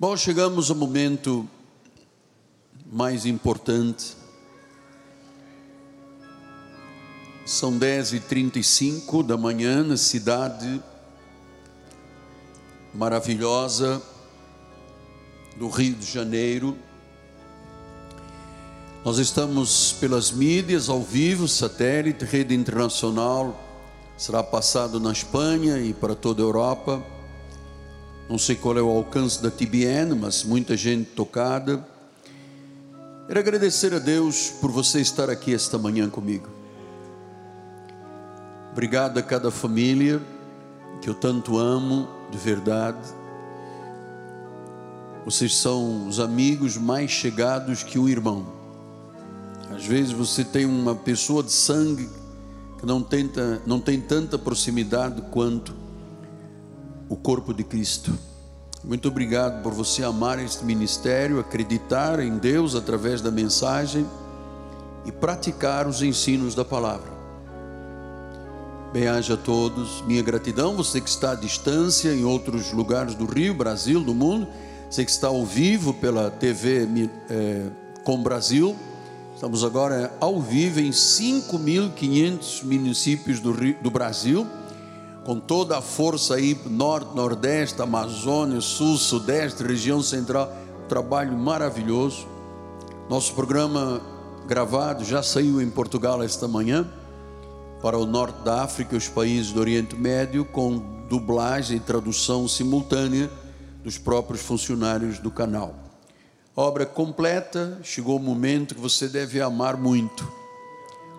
Bom, chegamos ao momento mais importante. São 10h35 da manhã na cidade maravilhosa do Rio de Janeiro. Nós estamos pelas mídias, ao vivo, satélite, rede internacional, será passado na Espanha e para toda a Europa. Não sei qual é o alcance da TBN, mas muita gente tocada. Quero agradecer a Deus por você estar aqui esta manhã comigo. Obrigado a cada família que eu tanto amo de verdade. Vocês são os amigos mais chegados que um irmão. Às vezes você tem uma pessoa de sangue que não, tenta, não tem tanta proximidade quanto o corpo de Cristo. Muito obrigado por você amar este ministério, acreditar em Deus através da mensagem e praticar os ensinos da palavra. Bem-aja a todos, minha gratidão. Você que está à distância em outros lugares do Rio, Brasil, do mundo, você que está ao vivo pela TV é, Com Brasil. Estamos agora ao vivo em 5.500 municípios do, Rio, do Brasil com toda a força aí, norte, nordeste, Amazônia, sul, sudeste, região central, trabalho maravilhoso. Nosso programa gravado já saiu em Portugal esta manhã, para o norte da África e os países do Oriente Médio, com dublagem e tradução simultânea dos próprios funcionários do canal. Obra completa, chegou o momento que você deve amar muito.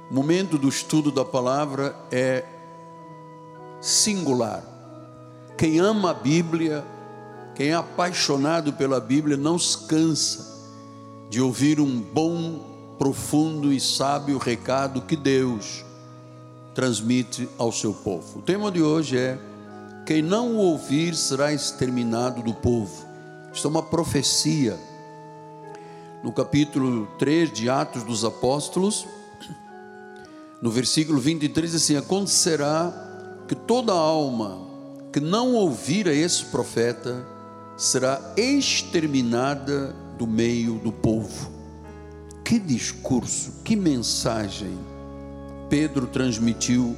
O momento do estudo da palavra é singular. Quem ama a Bíblia, quem é apaixonado pela Bíblia, não se cansa de ouvir um bom, profundo e sábio recado que Deus transmite ao seu povo. O tema de hoje é: quem não o ouvir será exterminado do povo. Isto é uma profecia. No capítulo 3 de Atos dos Apóstolos, no versículo 23, assim: Acontecerá que toda alma que não ouvir a esse profeta será exterminada do meio do povo. Que discurso, que mensagem Pedro transmitiu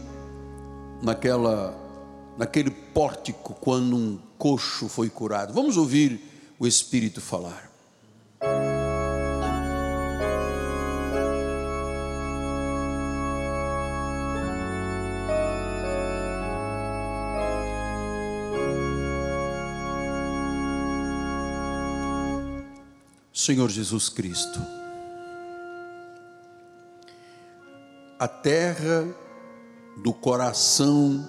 naquela naquele pórtico quando um coxo foi curado. Vamos ouvir o Espírito falar. Senhor Jesus Cristo. A terra do coração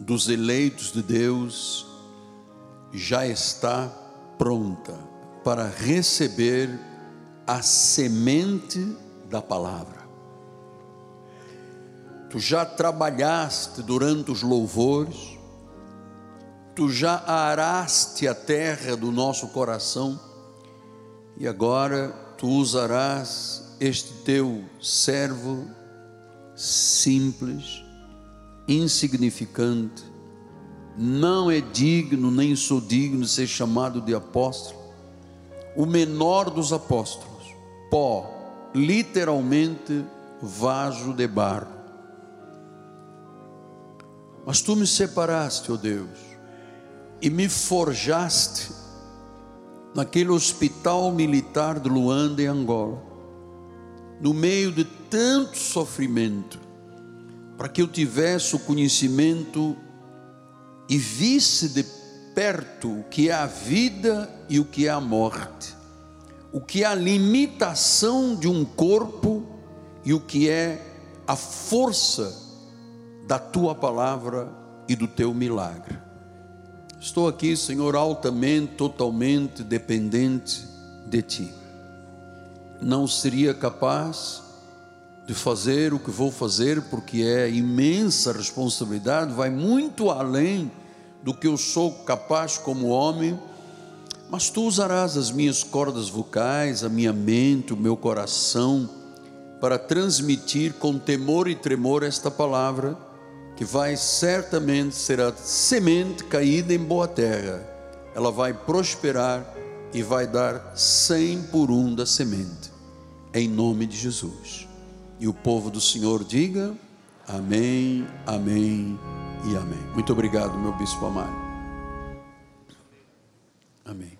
dos eleitos de Deus já está pronta para receber a semente da palavra. Tu já trabalhaste durante os louvores, tu já araste a terra do nosso coração e agora tu usarás este teu servo simples, insignificante, não é digno, nem sou digno de ser chamado de apóstolo, o menor dos apóstolos, pó, literalmente vaso de barro. Mas tu me separaste, ó oh Deus, e me forjaste naquele hospital militar de Luanda, em Angola, no meio de tanto sofrimento, para que eu tivesse o conhecimento e visse de perto o que é a vida e o que é a morte, o que é a limitação de um corpo e o que é a força da tua palavra e do teu milagre. Estou aqui, Senhor, altamente, totalmente dependente de Ti. Não seria capaz de fazer o que vou fazer, porque é imensa responsabilidade, vai muito além do que eu sou capaz como homem, mas Tu usarás as minhas cordas vocais, a minha mente, o meu coração, para transmitir com temor e tremor esta palavra que vai certamente ser a semente caída em boa terra. Ela vai prosperar e vai dar cem por um da semente, em nome de Jesus. E o povo do Senhor diga: Amém, Amém e Amém. Muito obrigado, meu bispo amado. Amém.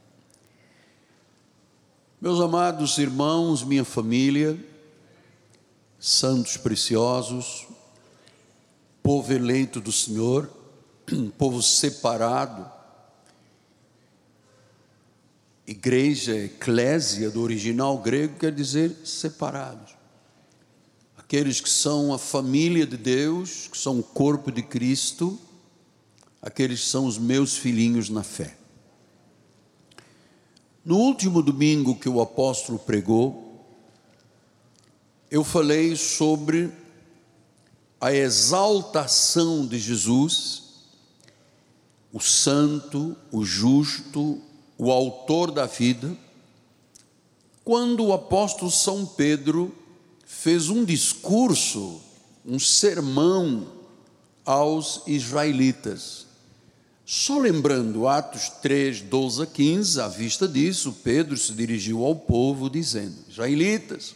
Meus amados irmãos, minha família, santos preciosos, povo eleito do Senhor, povo separado, igreja, eclésia, do original grego, quer dizer separados. Aqueles que são a família de Deus, que são o corpo de Cristo, aqueles que são os meus filhinhos na fé. No último domingo que o apóstolo pregou, eu falei sobre a exaltação de Jesus, o santo, o justo, o autor da vida, quando o apóstolo São Pedro fez um discurso, um sermão aos israelitas. Só lembrando Atos 3, 12 a 15, à vista disso, Pedro se dirigiu ao povo, dizendo: Israelitas,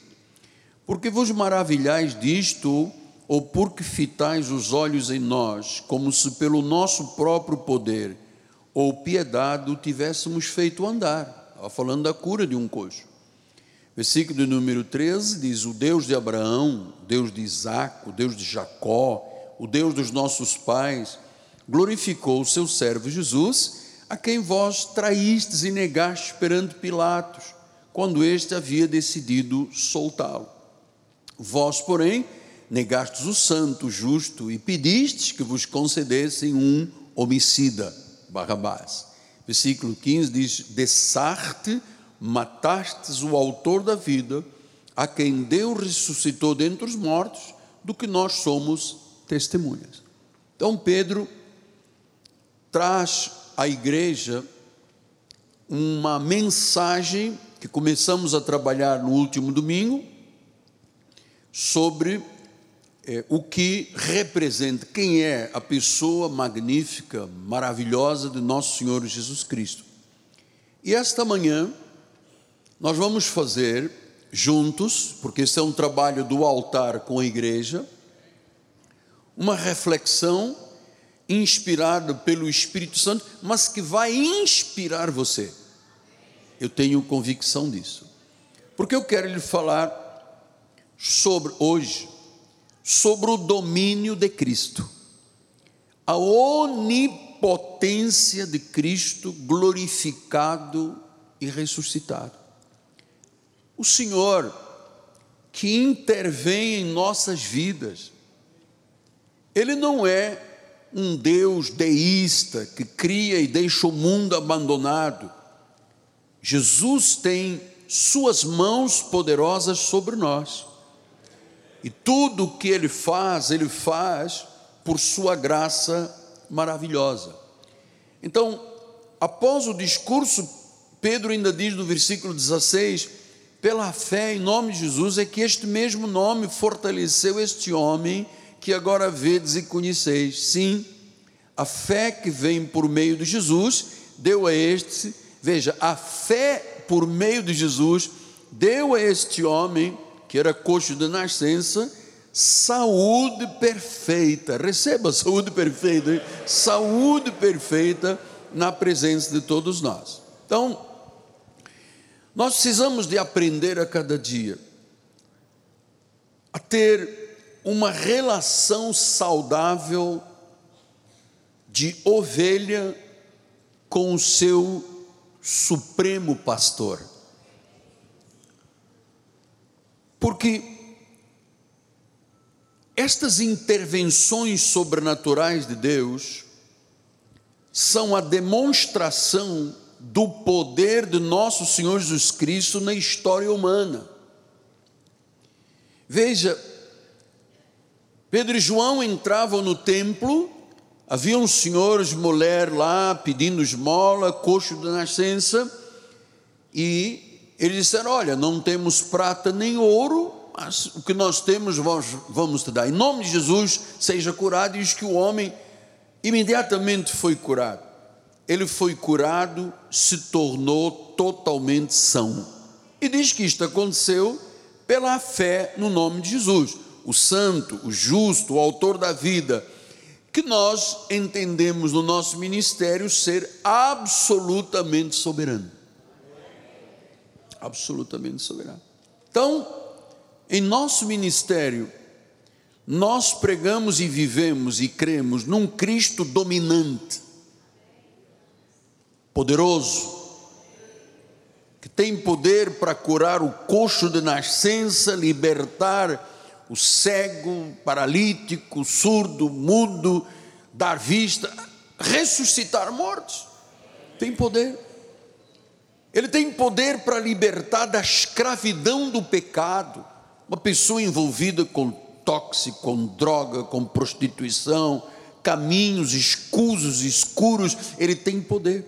porque vos maravilhais disto, ou porque fitais os olhos em nós, como se pelo nosso próprio poder ou piedade o tivéssemos feito andar? Estava falando da cura de um coxo. Versículo número 13 diz: O Deus de Abraão, Deus de Isaac, o Deus de Jacó, o Deus dos nossos pais, glorificou o seu servo Jesus, a quem vós traístes e negastes perante Pilatos, quando este havia decidido soltá-lo. Vós, porém, negastes o santo, justo, e pedistes que vos concedessem um homicida, Barrabás. Versículo 15 diz: Dessarte, matastes o autor da vida, a quem Deus ressuscitou dentre os mortos, do que nós somos testemunhas. Então, Pedro traz à igreja uma mensagem que começamos a trabalhar no último domingo, sobre é, o que representa, quem é a pessoa magnífica, maravilhosa de nosso Senhor Jesus Cristo. E esta manhã nós vamos fazer juntos, porque esse é um trabalho do altar com a igreja, uma reflexão inspirada pelo Espírito Santo, mas que vai inspirar você. Eu tenho convicção disso. Porque eu quero lhe falar sobre hoje sobre o domínio de Cristo. A onipotência de Cristo glorificado e ressuscitado. O Senhor que intervém em nossas vidas. Ele não é um Deus deísta que cria e deixa o mundo abandonado. Jesus tem suas mãos poderosas sobre nós. E tudo o que ele faz, ele faz por sua graça maravilhosa. Então, após o discurso, Pedro ainda diz no versículo 16: pela fé em nome de Jesus, é que este mesmo nome fortaleceu este homem que agora vedes e conheceis. Sim, a fé que vem por meio de Jesus deu a este, veja, a fé por meio de Jesus deu a este homem que era coxo de nascença, saúde perfeita. Receba saúde perfeita, hein? saúde perfeita na presença de todos nós. Então, nós precisamos de aprender a cada dia a ter uma relação saudável de ovelha com o seu supremo pastor. Porque estas intervenções sobrenaturais de Deus são a demonstração do poder de nosso Senhor Jesus Cristo na história humana. Veja, Pedro e João entravam no templo, havia um senhor mulher lá pedindo esmola, coxo de nascença, e eles disseram: Olha, não temos prata nem ouro, mas o que nós temos vamos, vamos te dar. Em nome de Jesus, seja curado. E diz que o homem imediatamente foi curado. ele foi curado, se tornou totalmente são. E diz que isto aconteceu pela fé no nome de Jesus, o santo, o justo, o autor da vida, que nós entendemos no nosso ministério ser absolutamente soberano. Absolutamente soberano. Então, em nosso ministério, nós pregamos e vivemos e cremos num Cristo dominante, poderoso, que tem poder para curar o coxo de nascença, libertar o cego, paralítico, surdo, mudo, dar vista, ressuscitar mortos. Tem poder. Ele tem poder para libertar da escravidão do pecado. Uma pessoa envolvida com tóxico, com droga, com prostituição, caminhos escusos, escuros, ele tem poder.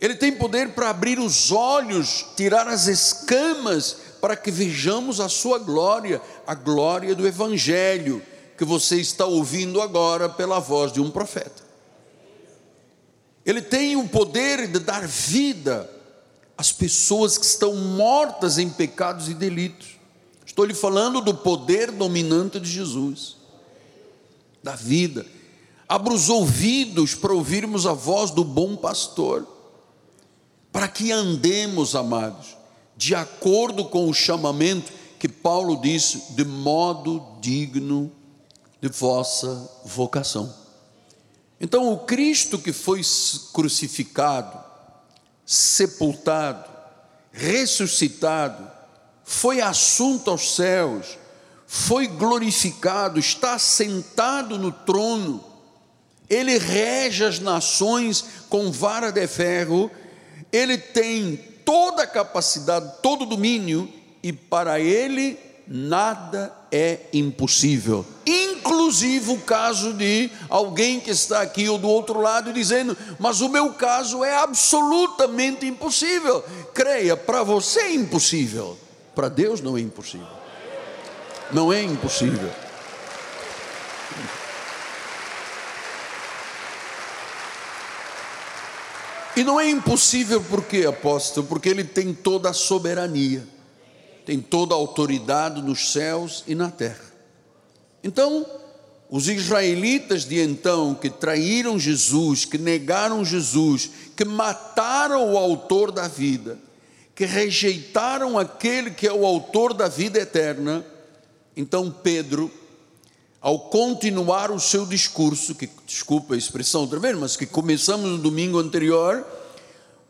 Ele tem poder para abrir os olhos, tirar as escamas, para que vejamos a sua glória, a glória do Evangelho, que você está ouvindo agora pela voz de um profeta. Ele tem o poder de dar vida às pessoas que estão mortas em pecados e delitos. Estou lhe falando do poder dominante de Jesus, da vida. Abra os ouvidos para ouvirmos a voz do bom pastor, para que andemos, amados, de acordo com o chamamento que Paulo disse, de modo digno de vossa vocação. Então, o Cristo que foi crucificado, sepultado, ressuscitado, foi assunto aos céus, foi glorificado, está sentado no trono, ele rege as nações com vara de ferro, ele tem toda a capacidade, todo o domínio, e para ele nada é impossível. Inclusive o caso de alguém que está aqui ou do outro lado dizendo: Mas o meu caso é absolutamente impossível. Creia, para você é impossível para Deus não é impossível. Não é impossível. E não é impossível por quê, apóstolo? Porque ele tem toda a soberania, tem toda a autoridade nos céus e na terra. Então, os israelitas de então que traíram Jesus, que negaram Jesus, que mataram o autor da vida, que rejeitaram aquele que é o autor da vida eterna, então Pedro, ao continuar o seu discurso, que desculpa a expressão outra vez, mas que começamos no domingo anterior,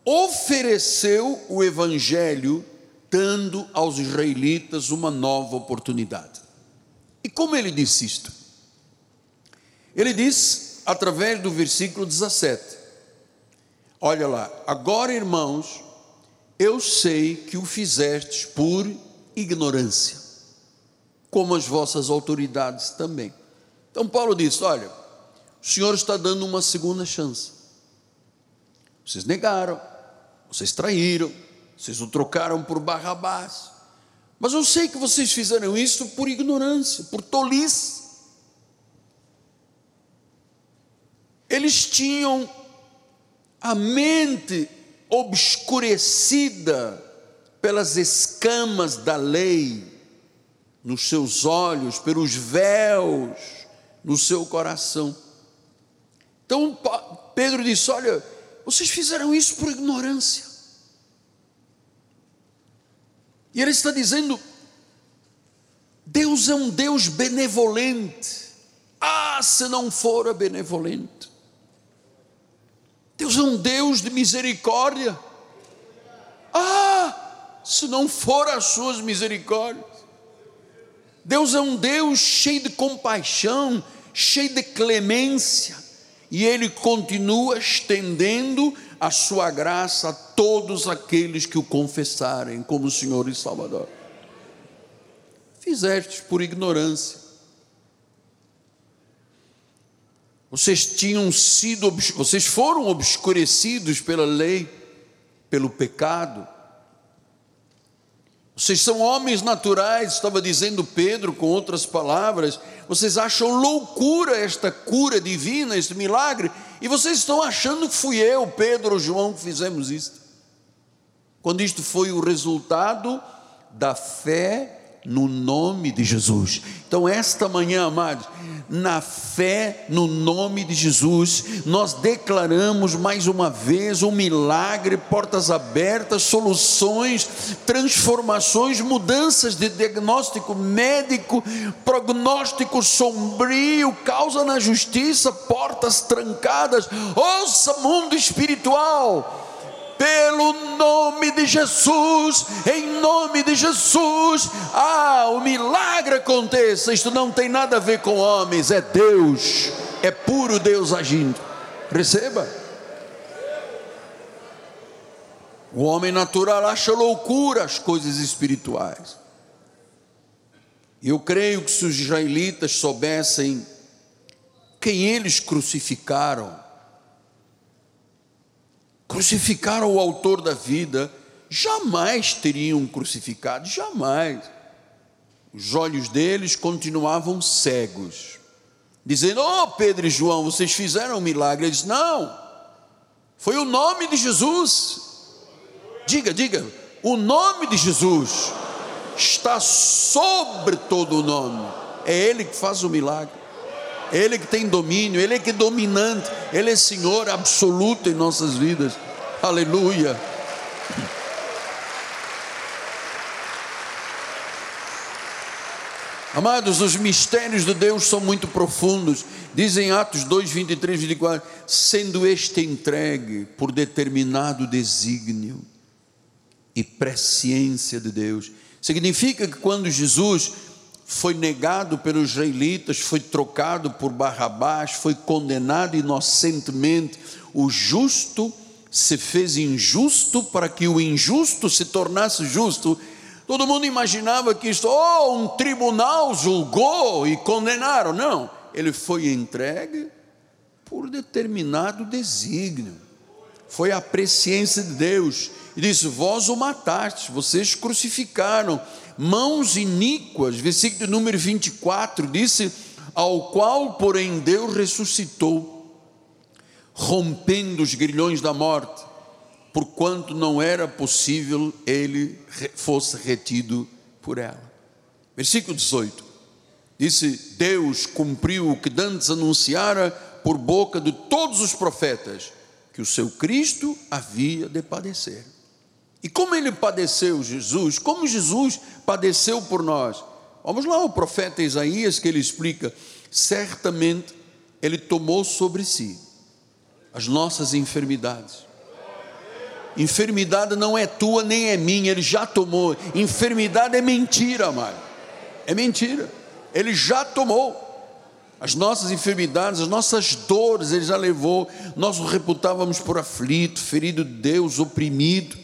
ofereceu o evangelho dando aos israelitas uma nova oportunidade. E como ele disse isto? Ele diz através do versículo 17: Olha lá, agora irmãos, eu sei que o fizestes por ignorância, como as vossas autoridades também. Então Paulo diz: Olha, o Senhor está dando uma segunda chance. Vocês negaram, vocês traíram, vocês o trocaram por Barrabás. Mas eu sei que vocês fizeram isso por ignorância, por tolice. Eles tinham a mente obscurecida pelas escamas da lei nos seus olhos, pelos véus no seu coração. Então Pedro disse: Olha, vocês fizeram isso por ignorância. E ele está dizendo: Deus é um Deus benevolente. Ah, se não fora benevolente. Deus é um Deus de misericórdia. Ah, se não for as suas misericórdias. Deus é um Deus cheio de compaixão, cheio de clemência, e Ele continua estendendo a sua graça a todos aqueles que o confessarem como Senhor e Salvador. Fizeste por ignorância, Vocês tinham sido, vocês foram obscurecidos pela lei, pelo pecado. Vocês são homens naturais, estava dizendo Pedro com outras palavras. Vocês acham loucura esta cura divina, este milagre, e vocês estão achando que fui eu, Pedro ou João que fizemos isto. Quando isto foi o resultado da fé no nome de Jesus. Então, esta manhã, amados, na fé no nome de Jesus, nós declaramos mais uma vez um milagre, portas abertas, soluções, transformações, mudanças de diagnóstico médico, prognóstico sombrio, causa na justiça, portas trancadas. Ouça, mundo espiritual pelo nome de Jesus, em nome de Jesus, ah, o milagre aconteça. Isto não tem nada a ver com homens, é Deus, é puro Deus agindo. Receba. O homem natural acha loucura as coisas espirituais. Eu creio que se os israelitas soubessem quem eles crucificaram, crucificaram o autor da vida, jamais teriam crucificado, jamais. Os olhos deles continuavam cegos, dizendo: Oh, Pedro e João, vocês fizeram um milagre. Eles: Não, foi o nome de Jesus. Diga, diga, o nome de Jesus está sobre todo o nome, é Ele que faz o milagre. Ele que tem domínio, Ele é que é dominante, Ele é Senhor absoluto em nossas vidas. Aleluia. Amados, os mistérios de Deus são muito profundos. Dizem Atos 2, 23, 24: sendo este entregue por determinado desígnio e presciência de Deus. Significa que quando Jesus foi negado pelos israelitas, foi trocado por Barrabás, foi condenado inocentemente. O justo se fez injusto para que o injusto se tornasse justo. Todo mundo imaginava que isto, oh, um tribunal julgou e condenaram. Não, ele foi entregue por determinado desígnio. Foi a presciência de Deus. E disse: Vós o mataste, vocês crucificaram mãos iníquas, versículo número 24, disse: Ao qual, porém, Deus ressuscitou, rompendo os grilhões da morte, porquanto não era possível ele fosse retido por ela. Versículo 18: Disse: Deus cumpriu o que dantes anunciara por boca de todos os profetas, que o seu Cristo havia de padecer. E como ele padeceu, Jesus, como Jesus padeceu por nós. Vamos lá, o profeta Isaías que ele explica: certamente ele tomou sobre si as nossas enfermidades. Enfermidade não é tua nem é minha, ele já tomou. Enfermidade é mentira, amado. É mentira. Ele já tomou. As nossas enfermidades, as nossas dores, ele já levou. Nós o reputávamos por aflito, ferido de Deus, oprimido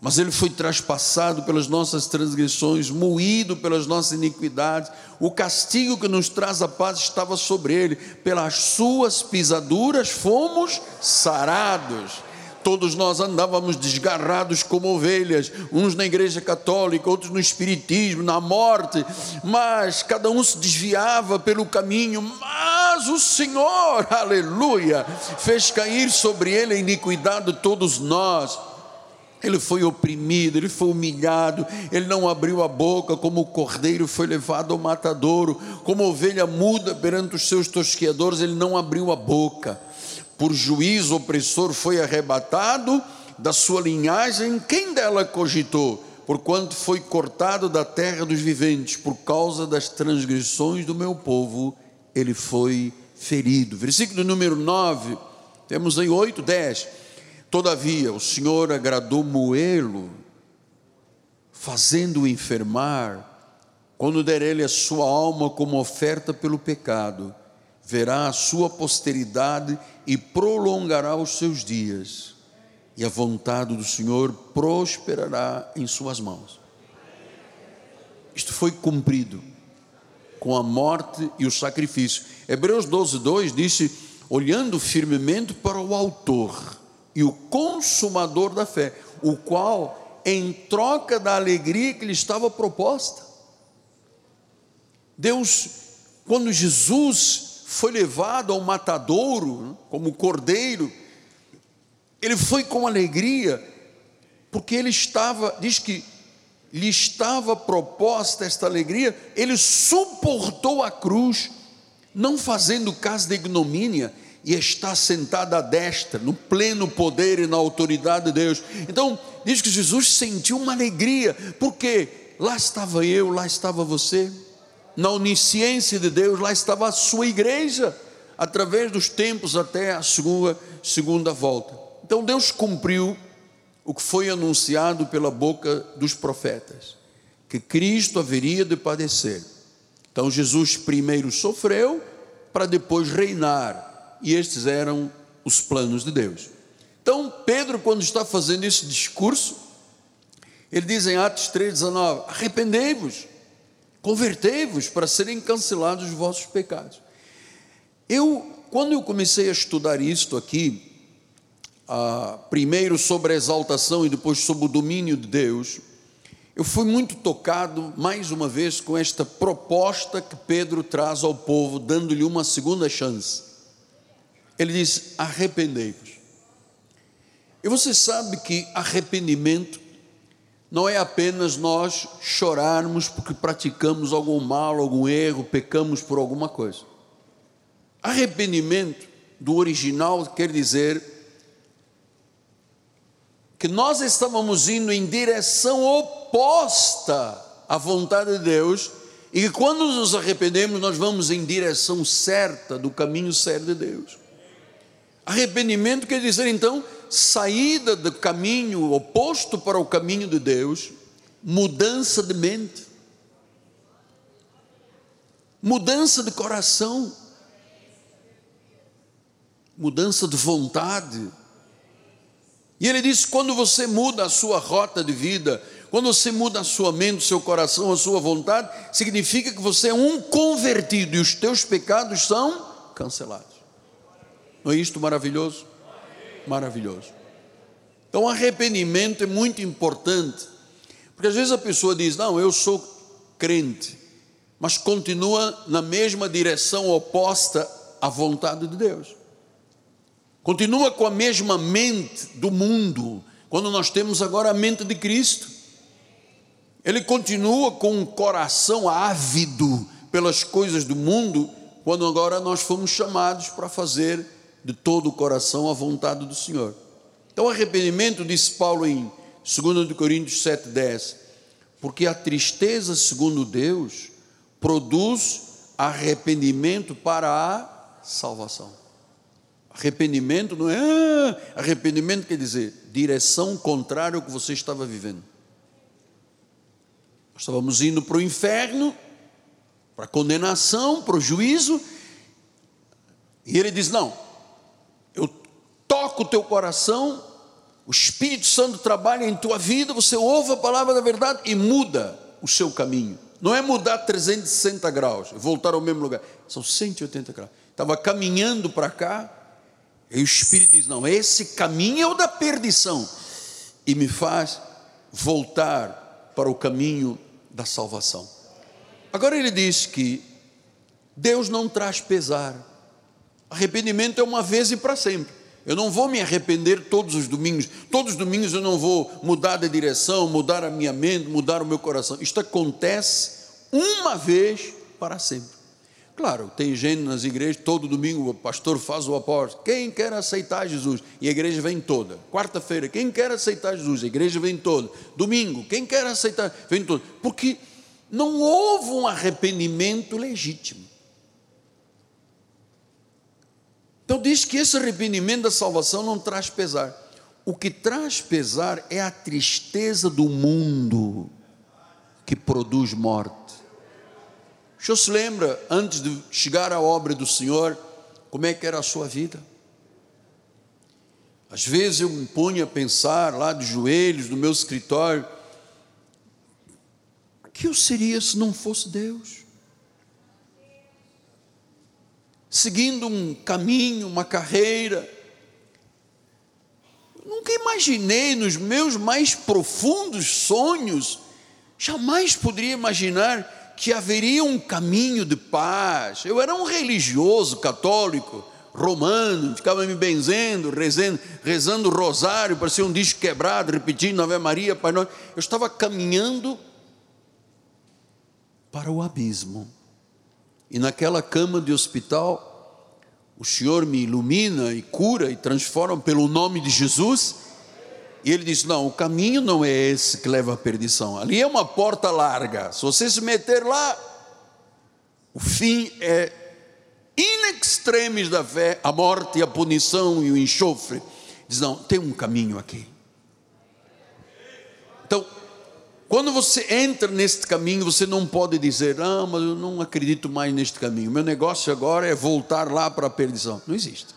mas ele foi traspassado pelas nossas transgressões, moído pelas nossas iniquidades. O castigo que nos traz a paz estava sobre ele, pelas suas pisaduras fomos sarados. Todos nós andávamos desgarrados como ovelhas, uns na igreja católica, outros no espiritismo, na morte, mas cada um se desviava pelo caminho, mas o Senhor, aleluia, fez cair sobre ele a iniquidade de todos nós ele foi oprimido, ele foi humilhado, ele não abriu a boca, como o cordeiro foi levado ao matadouro, como ovelha muda perante os seus tosqueadores, ele não abriu a boca. Por juízo opressor foi arrebatado da sua linhagem, quem dela cogitou? Porquanto foi cortado da terra dos viventes, por causa das transgressões do meu povo, ele foi ferido. Versículo número 9, temos aí 8, 10 Todavia, o Senhor agradou moê-lo, fazendo-o enfermar, quando der ele a sua alma como oferta pelo pecado, verá a sua posteridade e prolongará os seus dias, e a vontade do Senhor prosperará em suas mãos. Isto foi cumprido com a morte e o sacrifício. Hebreus 12, 2 disse: olhando firmemente para o Autor e o consumador da fé, o qual em troca da alegria que lhe estava proposta. Deus, quando Jesus foi levado ao matadouro, né, como cordeiro, ele foi com alegria, porque ele estava, diz que lhe estava proposta esta alegria, ele suportou a cruz, não fazendo caso da ignomínia, e está sentado à destra, no pleno poder e na autoridade de Deus. Então, diz que Jesus sentiu uma alegria, porque lá estava eu, lá estava você, na onisciência de Deus, lá estava a sua igreja, através dos tempos até a sua segunda volta. Então, Deus cumpriu o que foi anunciado pela boca dos profetas, que Cristo haveria de padecer. Então Jesus primeiro sofreu para depois reinar, e estes eram os planos de Deus. Então Pedro, quando está fazendo esse discurso, ele diz em Atos 3,19: arrependei-vos, convertei-vos para serem cancelados os vossos pecados. Eu, quando eu comecei a estudar isto aqui, ah, primeiro sobre a exaltação e depois sobre o domínio de Deus, eu fui muito tocado, mais uma vez, com esta proposta que Pedro traz ao povo, dando-lhe uma segunda chance. Ele diz: arrependei-vos. E você sabe que arrependimento não é apenas nós chorarmos porque praticamos algum mal, algum erro, pecamos por alguma coisa. Arrependimento, do original, quer dizer que nós estávamos indo em direção oposta à vontade de Deus e que quando nos arrependemos, nós vamos em direção certa, do caminho certo de Deus. Arrependimento quer dizer então saída do caminho oposto para o caminho de Deus, mudança de mente, mudança de coração, mudança de vontade. E ele diz: quando você muda a sua rota de vida, quando você muda a sua mente, o seu coração, a sua vontade, significa que você é um convertido e os teus pecados são cancelados. Não é isto maravilhoso? Maravilhoso. Então, arrependimento é muito importante, porque às vezes a pessoa diz: Não, eu sou crente, mas continua na mesma direção oposta à vontade de Deus continua com a mesma mente do mundo, quando nós temos agora a mente de Cristo. Ele continua com um coração ávido pelas coisas do mundo, quando agora nós fomos chamados para fazer de todo o coração a vontade do Senhor. Então, arrependimento, diz Paulo em 2 Coríntios 7,10, porque a tristeza, segundo Deus, produz arrependimento para a salvação. Arrependimento não é ah, arrependimento quer dizer direção contrária ao que você estava vivendo. Nós estávamos indo para o inferno, para a condenação, para o juízo, e ele diz: Não, toco o teu coração, o Espírito Santo trabalha em tua vida, você ouve a palavra da verdade e muda o seu caminho. Não é mudar 360 graus, voltar ao mesmo lugar, são 180 graus. Estava caminhando para cá, e o Espírito diz: não, esse caminho é o da perdição, e me faz voltar para o caminho da salvação. Agora ele diz que Deus não traz pesar, arrependimento é uma vez e para sempre. Eu não vou me arrepender todos os domingos, todos os domingos eu não vou mudar de direção, mudar a minha mente, mudar o meu coração. Isto acontece uma vez para sempre. Claro, tem gente nas igrejas, todo domingo o pastor faz o apóstolo. Quem quer aceitar Jesus? E a igreja vem toda. Quarta-feira, quem quer aceitar Jesus? A igreja vem toda. Domingo, quem quer aceitar? Vem toda. Porque não houve um arrependimento legítimo. Então diz que esse arrependimento da salvação não traz pesar. O que traz pesar é a tristeza do mundo que produz morte. O senhor se lembra, antes de chegar à obra do Senhor, como é que era a sua vida? Às vezes eu me ponho a pensar lá de joelhos no meu escritório, o que eu seria se não fosse Deus? Seguindo um caminho, uma carreira, nunca imaginei nos meus mais profundos sonhos, jamais poderia imaginar que haveria um caminho de paz. Eu era um religioso católico, romano, ficava me benzendo, rezando, rezando o rosário, parecia um disco quebrado, repetindo Ave Maria, Pai Nosso. Eu estava caminhando para o abismo. E naquela cama de hospital, o Senhor me ilumina e cura e transforma pelo nome de Jesus. E ele diz: Não, o caminho não é esse que leva à perdição. Ali é uma porta larga. Se você se meter lá, o fim é in extremis da fé, a morte, a punição e o enxofre. Diz: Não, tem um caminho aqui. Então, quando você entra neste caminho, você não pode dizer, ah, mas eu não acredito mais neste caminho. Meu negócio agora é voltar lá para a perdição. Não existe.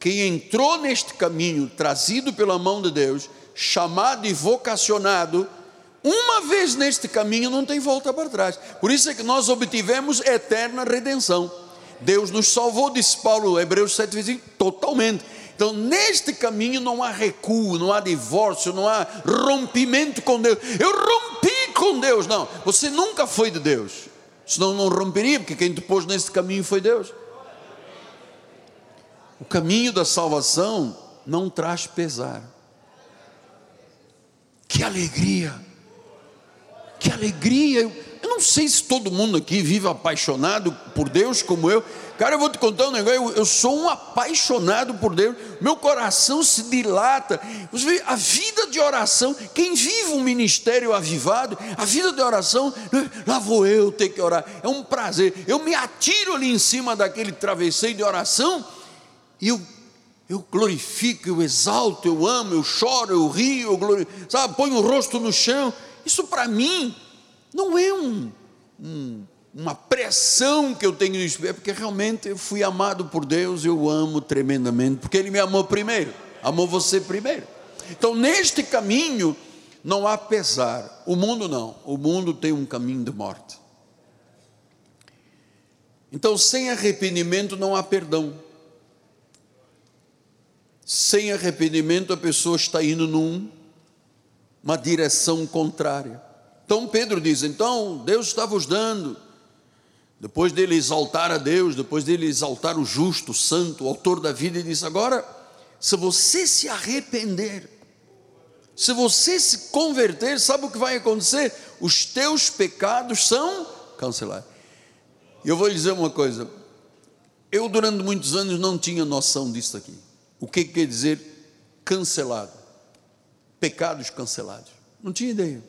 Quem entrou neste caminho, trazido pela mão de Deus, chamado e vocacionado, uma vez neste caminho não tem volta para trás. Por isso é que nós obtivemos eterna redenção. Deus nos salvou, disse Paulo, Hebreus 7, totalmente então, neste caminho não há recuo, não há divórcio, não há rompimento com Deus. Eu rompi com Deus. Não, você nunca foi de Deus. Senão não romperia, porque quem te pôs neste caminho foi Deus. O caminho da salvação não traz pesar. Que alegria! Que alegria! Eu não sei se todo mundo aqui vive apaixonado por Deus como eu. Cara, eu vou te contar um negócio. Eu, eu sou um apaixonado por Deus. Meu coração se dilata. Vê, a vida de oração. Quem vive um ministério avivado, a vida de oração, lá vou eu ter que orar. É um prazer. Eu me atiro ali em cima daquele travesseiro de oração e eu eu glorifico, eu exalto, eu amo, eu choro, eu rio, eu glorifico, sabe, ponho o rosto no chão. Isso para mim não é um, um uma pressão que eu tenho no espírito, é porque realmente eu fui amado por Deus, eu amo tremendamente, porque Ele me amou primeiro, amou você primeiro. Então, neste caminho, não há pesar. O mundo não, o mundo tem um caminho de morte. Então, sem arrependimento não há perdão. Sem arrependimento, a pessoa está indo numa direção contrária. Então Pedro diz: então Deus está vos dando depois dele exaltar a Deus, depois dele exaltar o justo, o santo, o autor da vida, ele diz: agora, se você se arrepender, se você se converter, sabe o que vai acontecer? Os teus pecados são cancelados. E eu vou lhe dizer uma coisa: eu durante muitos anos não tinha noção disso aqui. O que quer dizer cancelado? Pecados cancelados. Não tinha ideia.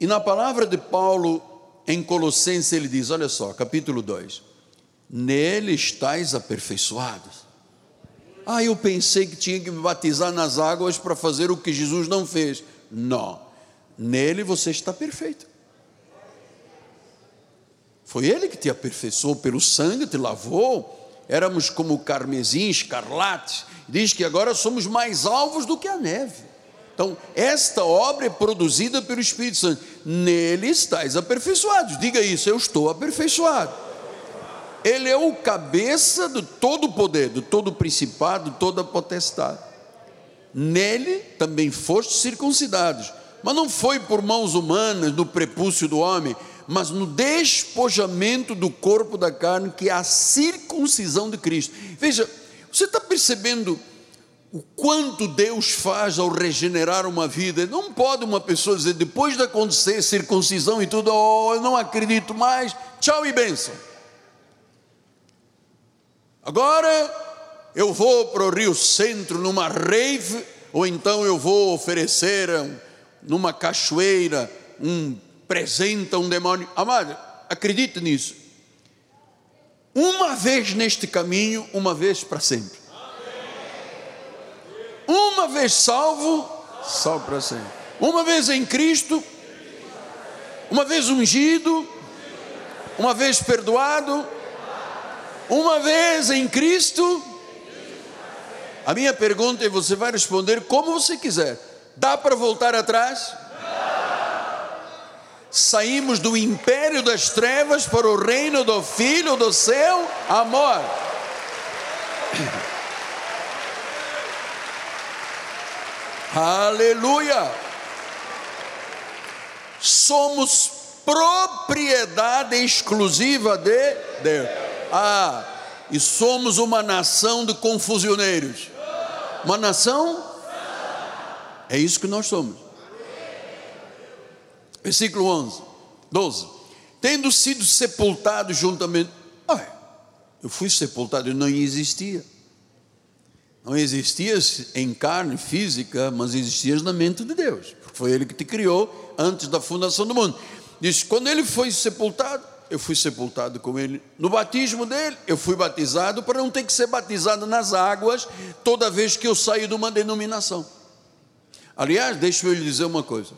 E na palavra de Paulo, em Colossenses ele diz: olha só, capítulo 2: Nele estáis aperfeiçoados. Ah, eu pensei que tinha que me batizar nas águas para fazer o que Jesus não fez. Não, nele você está perfeito. Foi ele que te aperfeiçoou pelo sangue, te lavou. Éramos como carmesim, escarlate. Diz que agora somos mais alvos do que a neve. Então, esta obra é produzida pelo Espírito Santo. Nele estáis aperfeiçoados. Diga isso, eu estou aperfeiçoado. Ele é o cabeça de todo o poder, de todo o principado, de toda a potestade. Nele também foste circuncidados, mas não foi por mãos humanas, no prepúcio do homem, mas no despojamento do corpo da carne, que é a circuncisão de Cristo. Veja, você está percebendo o quanto Deus faz ao regenerar uma vida. Não pode uma pessoa dizer, depois de acontecer circuncisão e tudo, oh, eu não acredito mais, tchau e bênção. Agora eu vou para o Rio Centro numa rave, ou então eu vou oferecer numa cachoeira um presente a um demônio. Amado, acredite nisso. Uma vez neste caminho, uma vez para sempre. Uma vez salvo, salvo para sempre. Uma vez em Cristo, uma vez ungido, uma vez perdoado, uma vez em Cristo. A minha pergunta é: você vai responder como você quiser. Dá para voltar atrás? Saímos do império das trevas para o reino do Filho do seu amor. Aleluia! Somos propriedade exclusiva de Deus. Ah, e somos uma nação de confusioneiros. Uma nação? É isso que nós somos. Versículo 11, 12. Tendo sido sepultado juntamente. Ah, eu fui sepultado, eu não existia. Não existias em carne física, mas existias na mente de Deus. Foi Ele que te criou antes da fundação do mundo. Diz: quando ele foi sepultado, eu fui sepultado com ele. No batismo dele, eu fui batizado para não ter que ser batizado nas águas toda vez que eu saio de uma denominação. Aliás, deixa eu lhe dizer uma coisa: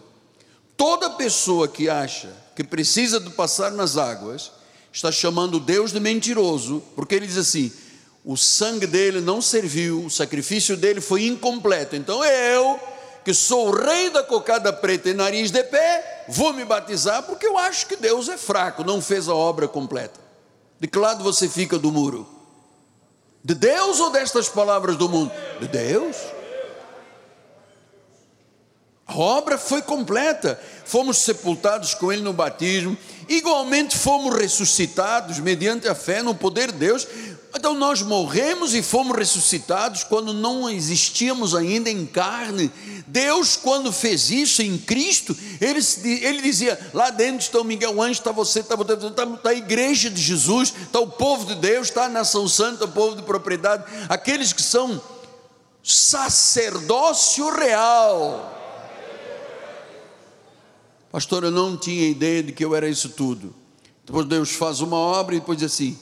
toda pessoa que acha que precisa de passar nas águas, está chamando Deus de mentiroso, porque ele diz assim: o sangue dele não serviu, o sacrifício dele foi incompleto. Então eu, que sou o rei da cocada preta e nariz de pé, vou me batizar porque eu acho que Deus é fraco, não fez a obra completa. De que lado você fica do muro? De Deus ou destas palavras do mundo? De Deus. A obra foi completa. Fomos sepultados com Ele no batismo, igualmente fomos ressuscitados mediante a fé no poder de Deus então nós morremos e fomos ressuscitados quando não existíamos ainda em carne. Deus, quando fez isso em Cristo, ele, ele dizia: lá dentro está o Miguel Anjo, está você, está, está, está a igreja de Jesus, está o povo de Deus, está a nação santa, o povo de propriedade, aqueles que são sacerdócio real. Pastor, eu não tinha ideia de que eu era isso tudo. Depois Deus faz uma obra e depois diz assim: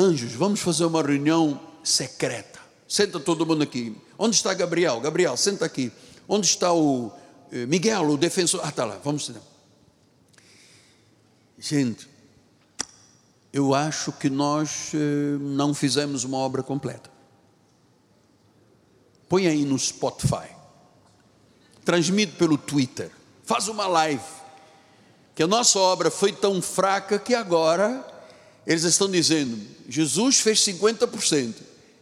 Anjos, vamos fazer uma reunião secreta. Senta todo mundo aqui. Onde está Gabriel? Gabriel, senta aqui. Onde está o eh, Miguel, o defensor? Ah, está lá, vamos sentar. Gente, eu acho que nós eh, não fizemos uma obra completa. Põe aí no Spotify. Transmite pelo Twitter. Faz uma live. Que a nossa obra foi tão fraca que agora eles estão dizendo: Jesus fez 50%,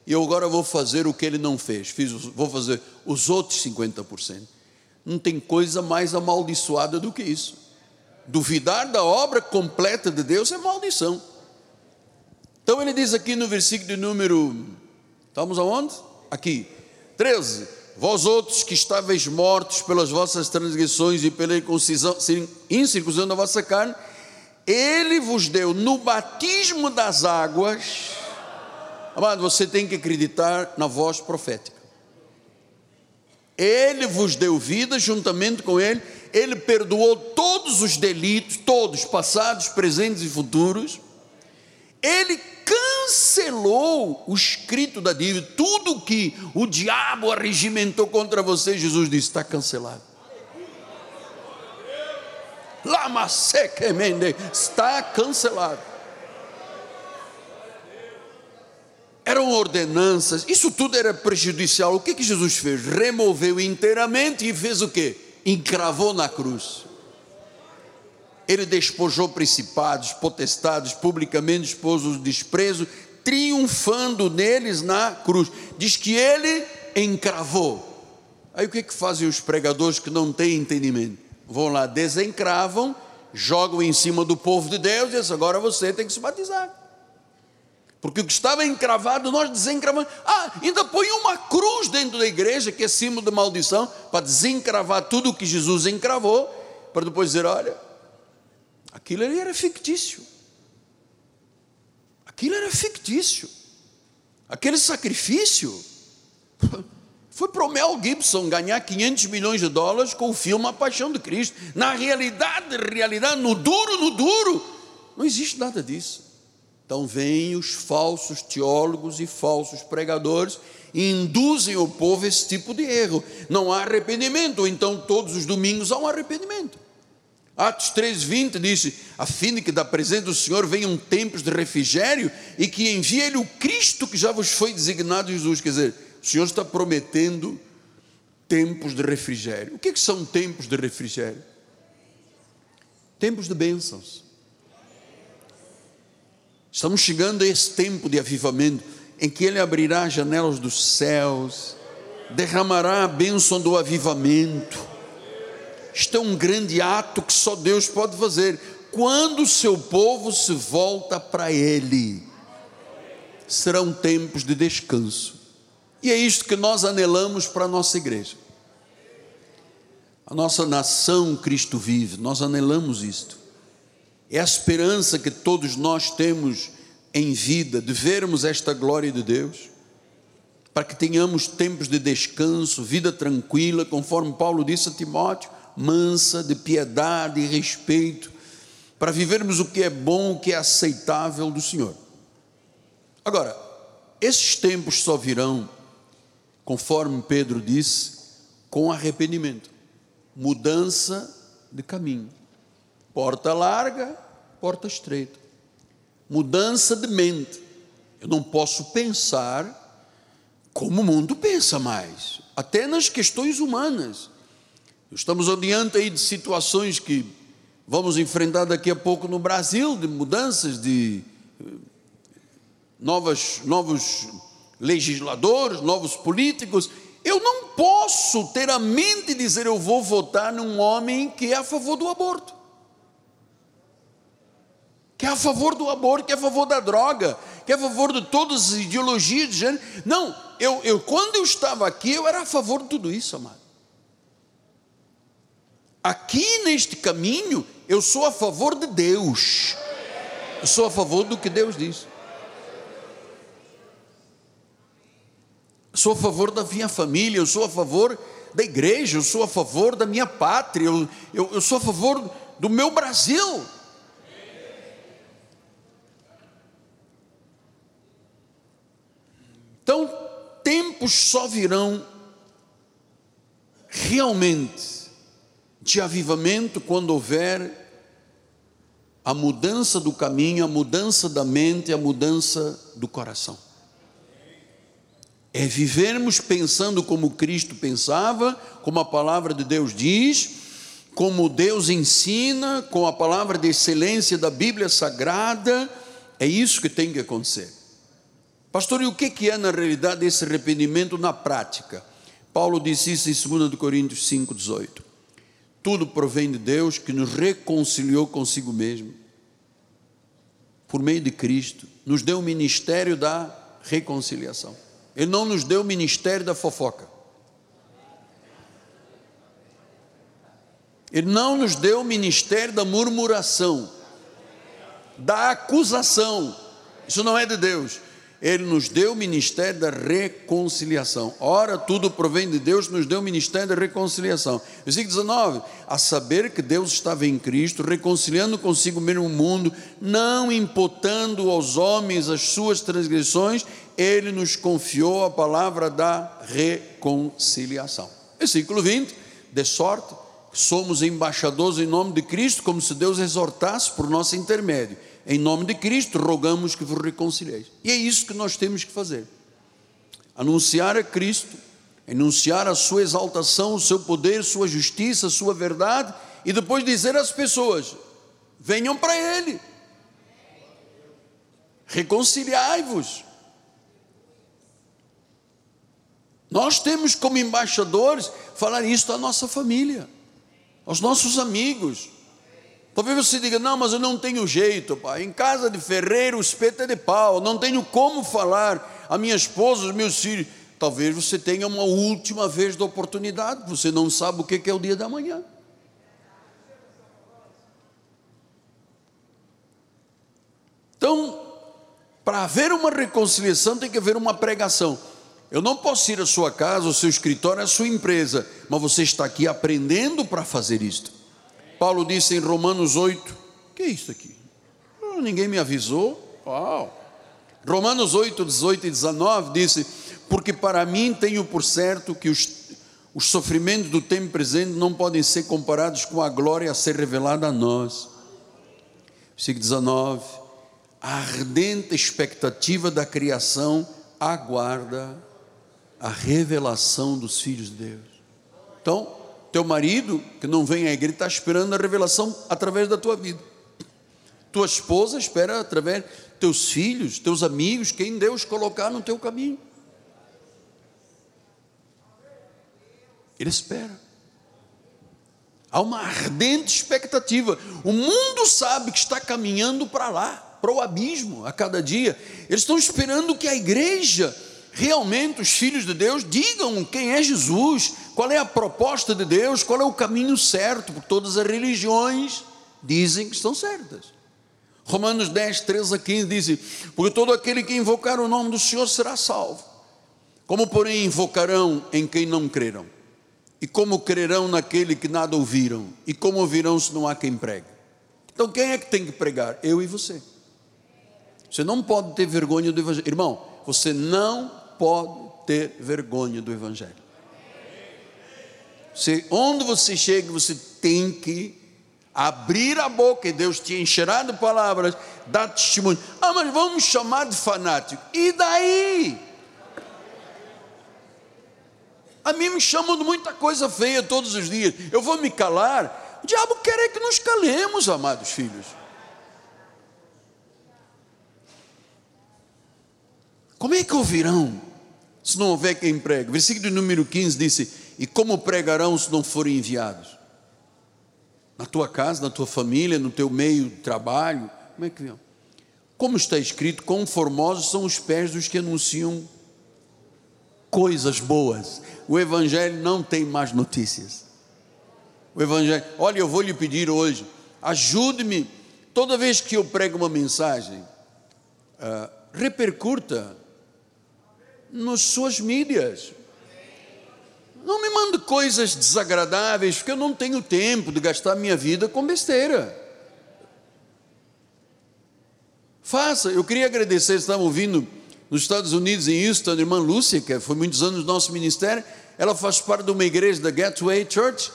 e eu agora vou fazer o que ele não fez, Fiz, vou fazer os outros 50%. Não tem coisa mais amaldiçoada do que isso. Duvidar da obra completa de Deus é maldição. Então ele diz aqui no versículo de número, estamos aonde? Aqui, 13: Vós outros que estáveis mortos pelas vossas transgressões e pela incircuncisão da vossa carne, ele vos deu no batismo das águas. Amado, você tem que acreditar na voz profética. Ele vos deu vida juntamente com ele, ele perdoou todos os delitos, todos, passados, presentes e futuros. Ele cancelou o escrito da dívida, tudo que o diabo arregimentou contra você, Jesus disse: está cancelado. Lama sequemende, está cancelado. Eram ordenanças, isso tudo era prejudicial. O que, que Jesus fez? Removeu inteiramente e fez o que? Encravou na cruz. Ele despojou principados, potestades, publicamente expôs o desprezo, triunfando neles na cruz. Diz que ele encravou. Aí o que, que fazem os pregadores que não têm entendimento? Vão lá, desencravam, jogam em cima do povo de Deus e dizem, agora você tem que se batizar. Porque o que estava encravado, nós desencravamos. Ah, ainda põe uma cruz dentro da igreja, que é símbolo de maldição, para desencravar tudo o que Jesus encravou, para depois dizer: olha, aquilo ali era fictício. Aquilo era fictício. Aquele sacrifício foi para o Mel Gibson ganhar 500 milhões de dólares com o filme A Paixão de Cristo. Na realidade, realidade, no duro, no duro, não existe nada disso. Então vêm os falsos teólogos e falsos pregadores e induzem o povo esse tipo de erro. Não há arrependimento, então todos os domingos há um arrependimento. Atos 3,20 diz: a fim de que da presença do Senhor venham tempos de refrigério e que envie Ele o Cristo que já vos foi designado Jesus. Quer dizer, o Senhor está prometendo tempos de refrigério. O que, é que são tempos de refrigério? Tempos de bênçãos. Estamos chegando a esse tempo de avivamento em que Ele abrirá as janelas dos céus derramará a bênção do avivamento. Isto é um grande ato que só Deus pode fazer. Quando o seu povo se volta para Ele, serão tempos de descanso. E é isto que nós anelamos para a nossa igreja. A nossa nação Cristo vive, nós anelamos isto. É a esperança que todos nós temos em vida de vermos esta glória de Deus, para que tenhamos tempos de descanso, vida tranquila, conforme Paulo disse a Timóteo, mansa, de piedade e respeito, para vivermos o que é bom, o que é aceitável do Senhor. Agora, esses tempos só virão, conforme Pedro disse, com arrependimento, mudança de caminho, porta larga, porta estreita mudança de mente. Eu não posso pensar como o mundo pensa mais, até nas questões humanas. Estamos adiante aí de situações que vamos enfrentar daqui a pouco no Brasil, de mudanças de eh, novas, novos legisladores, novos políticos. Eu não posso ter a mente e dizer eu vou votar num homem que é a favor do aborto que é a favor do aborto, que é a favor da droga, que é a favor de todas as ideologias de gênero. Não, eu, eu quando eu estava aqui, eu era a favor de tudo isso, amado. Aqui neste caminho, eu sou a favor de Deus. Eu sou a favor do que Deus diz. Sou a favor da minha família, eu sou a favor da igreja, eu sou a favor da minha pátria, eu, eu, eu sou a favor do meu Brasil. Então, tempos só virão realmente de avivamento quando houver a mudança do caminho, a mudança da mente, a mudança do coração. É vivermos pensando como Cristo pensava, como a palavra de Deus diz, como Deus ensina, com a palavra de excelência da Bíblia Sagrada, é isso que tem que acontecer. Pastor, e o que é na realidade esse arrependimento na prática? Paulo disse isso em 2 Coríntios 5,18. Tudo provém de Deus que nos reconciliou consigo mesmo, por meio de Cristo, nos deu o ministério da reconciliação. Ele não nos deu o ministério da fofoca. Ele não nos deu o ministério da murmuração, da acusação. Isso não é de Deus. Ele nos deu o ministério da reconciliação. Ora, tudo provém de Deus, nos deu o ministério da reconciliação. Versículo 19: A saber que Deus estava em Cristo, reconciliando consigo mesmo o mundo, não imputando aos homens as suas transgressões, ele nos confiou a palavra da reconciliação. Versículo 20: De sorte somos embaixadores em nome de Cristo, como se Deus exortasse por nosso intermédio em nome de Cristo, rogamos que vos reconcilieis. E é isso que nós temos que fazer: anunciar a Cristo, anunciar a sua exaltação, o seu poder, sua justiça, sua verdade, e depois dizer às pessoas: venham para Ele, reconciliai-vos. Nós temos como embaixadores falar isso à nossa família, aos nossos amigos. Talvez você diga: não, mas eu não tenho jeito, pai. Em casa de ferreiro, o espeto é de pau. Não tenho como falar a minha esposa, os meus filhos. Talvez você tenha uma última vez de oportunidade. Você não sabe o que é o dia da manhã. Então, para haver uma reconciliação, tem que haver uma pregação. Eu não posso ir à sua casa, ao seu escritório, à sua empresa, mas você está aqui aprendendo para fazer isto. Paulo disse em Romanos 8: que é isso aqui? Oh, ninguém me avisou. Uau! Romanos 8, 18 e 19 disse: Porque para mim tenho por certo que os, os sofrimentos do tempo presente não podem ser comparados com a glória a ser revelada a nós. Versículo 19: A ardente expectativa da criação aguarda a revelação dos filhos de Deus. Então, teu marido, que não vem à igreja, está esperando a revelação através da tua vida. Tua esposa espera através teus filhos, teus amigos, quem Deus colocar no teu caminho. Ele espera. Há uma ardente expectativa. O mundo sabe que está caminhando para lá, para o abismo, a cada dia. Eles estão esperando que a igreja, realmente, os filhos de Deus, digam quem é Jesus, qual é a proposta de Deus, qual é o caminho certo, porque todas as religiões dizem que estão certas. Romanos 10, 13 a 15 diz: Porque todo aquele que invocar o nome do Senhor será salvo. Como, porém, invocarão em quem não creram? E como crerão naquele que nada ouviram? E como ouvirão se não há quem pregue? Então quem é que tem que pregar? Eu e você. Você não pode ter vergonha do Evangelho. Irmão, você não pode ter vergonha do Evangelho. Você, onde você chega, você tem que abrir a boca e Deus te encherá de palavras, dar testemunho. Ah, mas vamos chamar de fanático. E daí? A mim me chamam de muita coisa feia todos os dias. Eu vou me calar. O diabo quer é que nos calemos, amados filhos. Como é que ouvirão se não houver quem pregue? Versículo número 15 disse: E como pregarão se não forem enviados? Na tua casa, na tua família, no teu meio de trabalho. Como é que viu? Como está escrito, quão formosos são os pés dos que anunciam coisas boas. O Evangelho não tem mais notícias. O Evangelho, olha, eu vou lhe pedir hoje, ajude-me, toda vez que eu prego uma mensagem, uh, repercuta nas suas mídias. Não me mande coisas desagradáveis, porque eu não tenho tempo de gastar minha vida com besteira. Faça, eu queria agradecer, estavam ouvindo nos Estados Unidos, em Houston, a irmã Lúcia, que foi muitos anos no nosso ministério, ela faz parte de uma igreja da Gateway Church.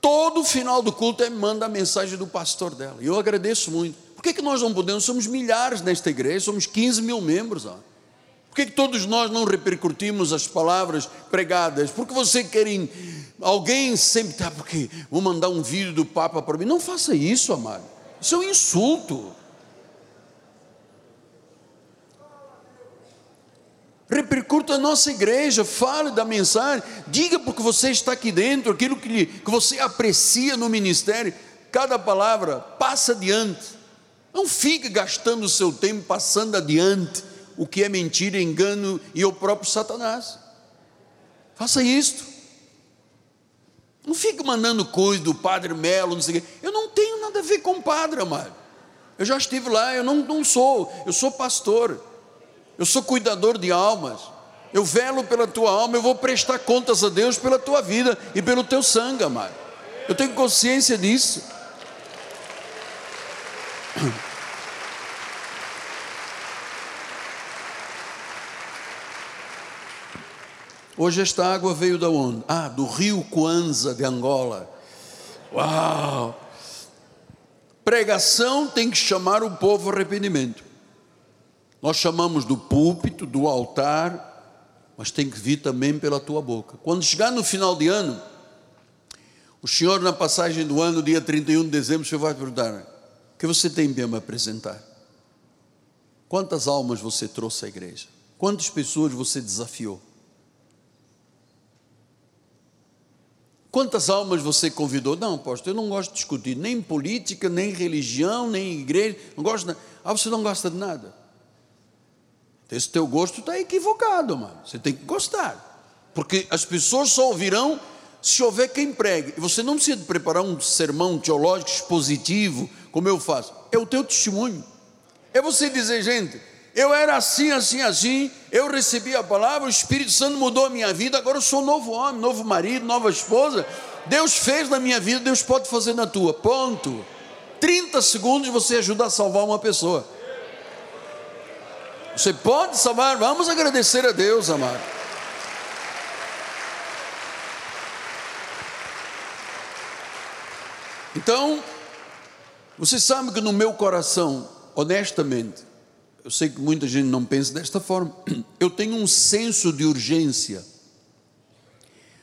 Todo final do culto ela manda a mensagem do pastor dela. E eu agradeço muito. Por que, que nós não podemos? Somos milhares nesta igreja, somos 15 mil membros. Ó. Por que, todos nós não repercutimos as palavras pregadas? Porque você quer. Alguém sempre está, porque vou mandar um vídeo do Papa para mim. Não faça isso, amado. Isso é um insulto. repercuta a nossa igreja, fale da mensagem, diga porque você está aqui dentro, aquilo que, lhe, que você aprecia no ministério, cada palavra passa adiante, não fique gastando o seu tempo passando adiante o que é mentira, engano e o próprio Satanás. Faça isto. Não fique mandando coisa do Padre Melo, não sei o quê. Eu não tenho nada a ver com o Padre, amado. Eu já estive lá, eu não, não sou, eu sou pastor eu sou cuidador de almas, eu velo pela tua alma, eu vou prestar contas a Deus pela tua vida e pelo teu sangue, amado. Eu tenho consciência disso. Hoje esta água veio da onde? Ah, do rio Kwanza de Angola. Uau! Pregação tem que chamar o povo ao arrependimento. Nós chamamos do púlpito, do altar, mas tem que vir também pela tua boca. Quando chegar no final de ano, o Senhor, na passagem do ano, dia 31 de dezembro, o Senhor vai perguntar: o que você tem para me apresentar? Quantas almas você trouxe à igreja? Quantas pessoas você desafiou? Quantas almas você convidou? Não, apóstolo, eu não gosto de discutir nem política, nem religião, nem igreja, não gosto de nada. Ah, você não gosta de nada? Esse teu gosto está equivocado, mano. Você tem que gostar. Porque as pessoas só ouvirão se houver quem pregue. E você não precisa preparar um sermão teológico expositivo, como eu faço. É o teu testemunho. É você dizer, gente, eu era assim, assim, assim, eu recebi a palavra, o Espírito Santo mudou a minha vida, agora eu sou novo homem, novo marido, nova esposa. Deus fez na minha vida, Deus pode fazer na tua. Ponto. 30 segundos você ajuda a salvar uma pessoa. Você pode salvar, vamos agradecer a Deus, amado. Então, você sabe que no meu coração, honestamente, eu sei que muita gente não pensa desta forma, eu tenho um senso de urgência.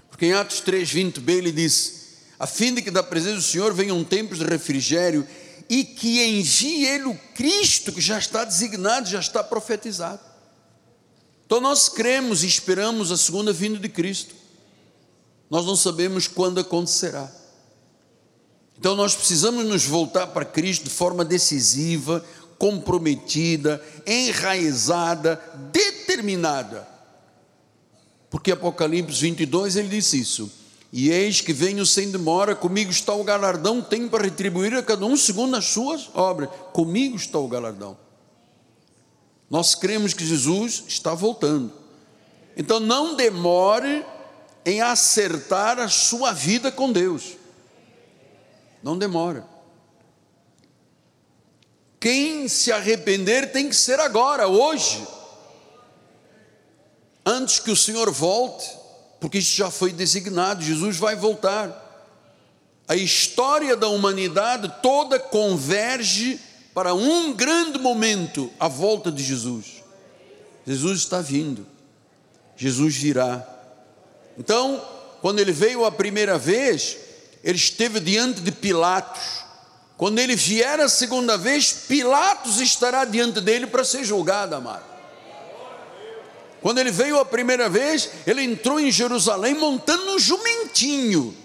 Porque em Atos 3:20b ele diz: a fim de que da presença do Senhor venham tempos de refrigério e que envie ele o Cristo que já está designado, já está profetizado. Então nós cremos e esperamos a segunda vinda de Cristo. Nós não sabemos quando acontecerá. Então nós precisamos nos voltar para Cristo de forma decisiva, comprometida, enraizada, determinada. Porque Apocalipse 22 ele disse isso. E eis que venho sem demora, comigo está o galardão, tenho para retribuir a cada um segundo as suas obras. Comigo está o galardão. Nós cremos que Jesus está voltando. Então não demore em acertar a sua vida com Deus. Não demora. Quem se arrepender tem que ser agora, hoje. Antes que o Senhor volte, porque isso já foi designado, Jesus vai voltar. A história da humanidade toda converge para um grande momento, a volta de Jesus. Jesus está vindo. Jesus virá. Então, quando ele veio a primeira vez, ele esteve diante de Pilatos. Quando ele vier a segunda vez, Pilatos estará diante dele para ser julgado, amado. Quando ele veio a primeira vez, ele entrou em Jerusalém montando um jumentinho,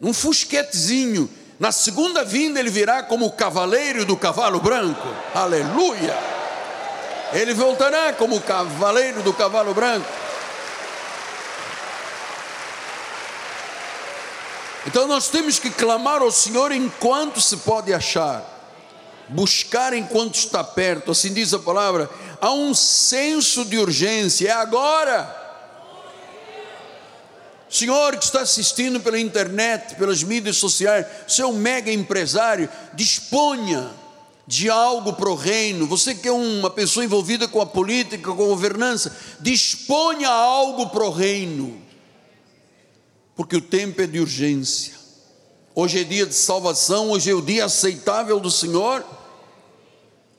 um fusquetezinho. Na segunda vinda, ele virá como o cavaleiro do cavalo branco. Aleluia! Ele voltará como o cavaleiro do cavalo branco. Então nós temos que clamar ao Senhor enquanto se pode achar, buscar enquanto está perto, assim diz a palavra. Há um senso de urgência, é agora. Senhor que está assistindo pela internet, pelas mídias sociais, seu é mega empresário, disponha de algo para o reino. Você que é uma pessoa envolvida com a política, com a governança, disponha algo para o reino porque o tempo é de urgência. Hoje é dia de salvação, hoje é o dia aceitável do Senhor.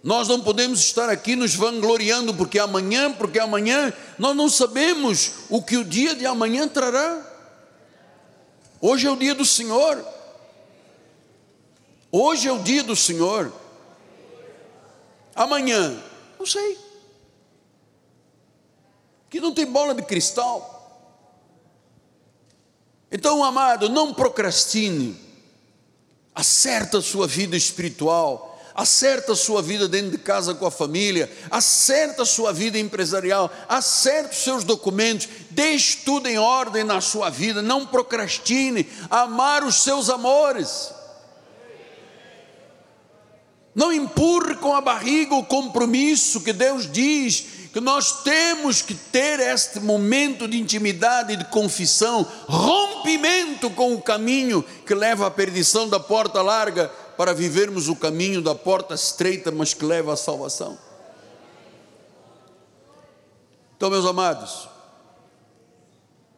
Nós não podemos estar aqui nos vangloriando porque amanhã, porque amanhã nós não sabemos o que o dia de amanhã trará. Hoje é o dia do Senhor. Hoje é o dia do Senhor. Amanhã, não sei. Que não tem bola de cristal. Então, amado, não procrastine. Acerta a sua vida espiritual, acerta a sua vida dentro de casa com a família, acerta a sua vida empresarial, acerta os seus documentos, deixe tudo em ordem na sua vida, não procrastine, amar os seus amores. Não empurre com a barriga o compromisso que Deus diz que nós temos que ter este momento de intimidade, de confissão, rompimento com o caminho que leva à perdição da porta larga, para vivermos o caminho da porta estreita, mas que leva à salvação. Então, meus amados,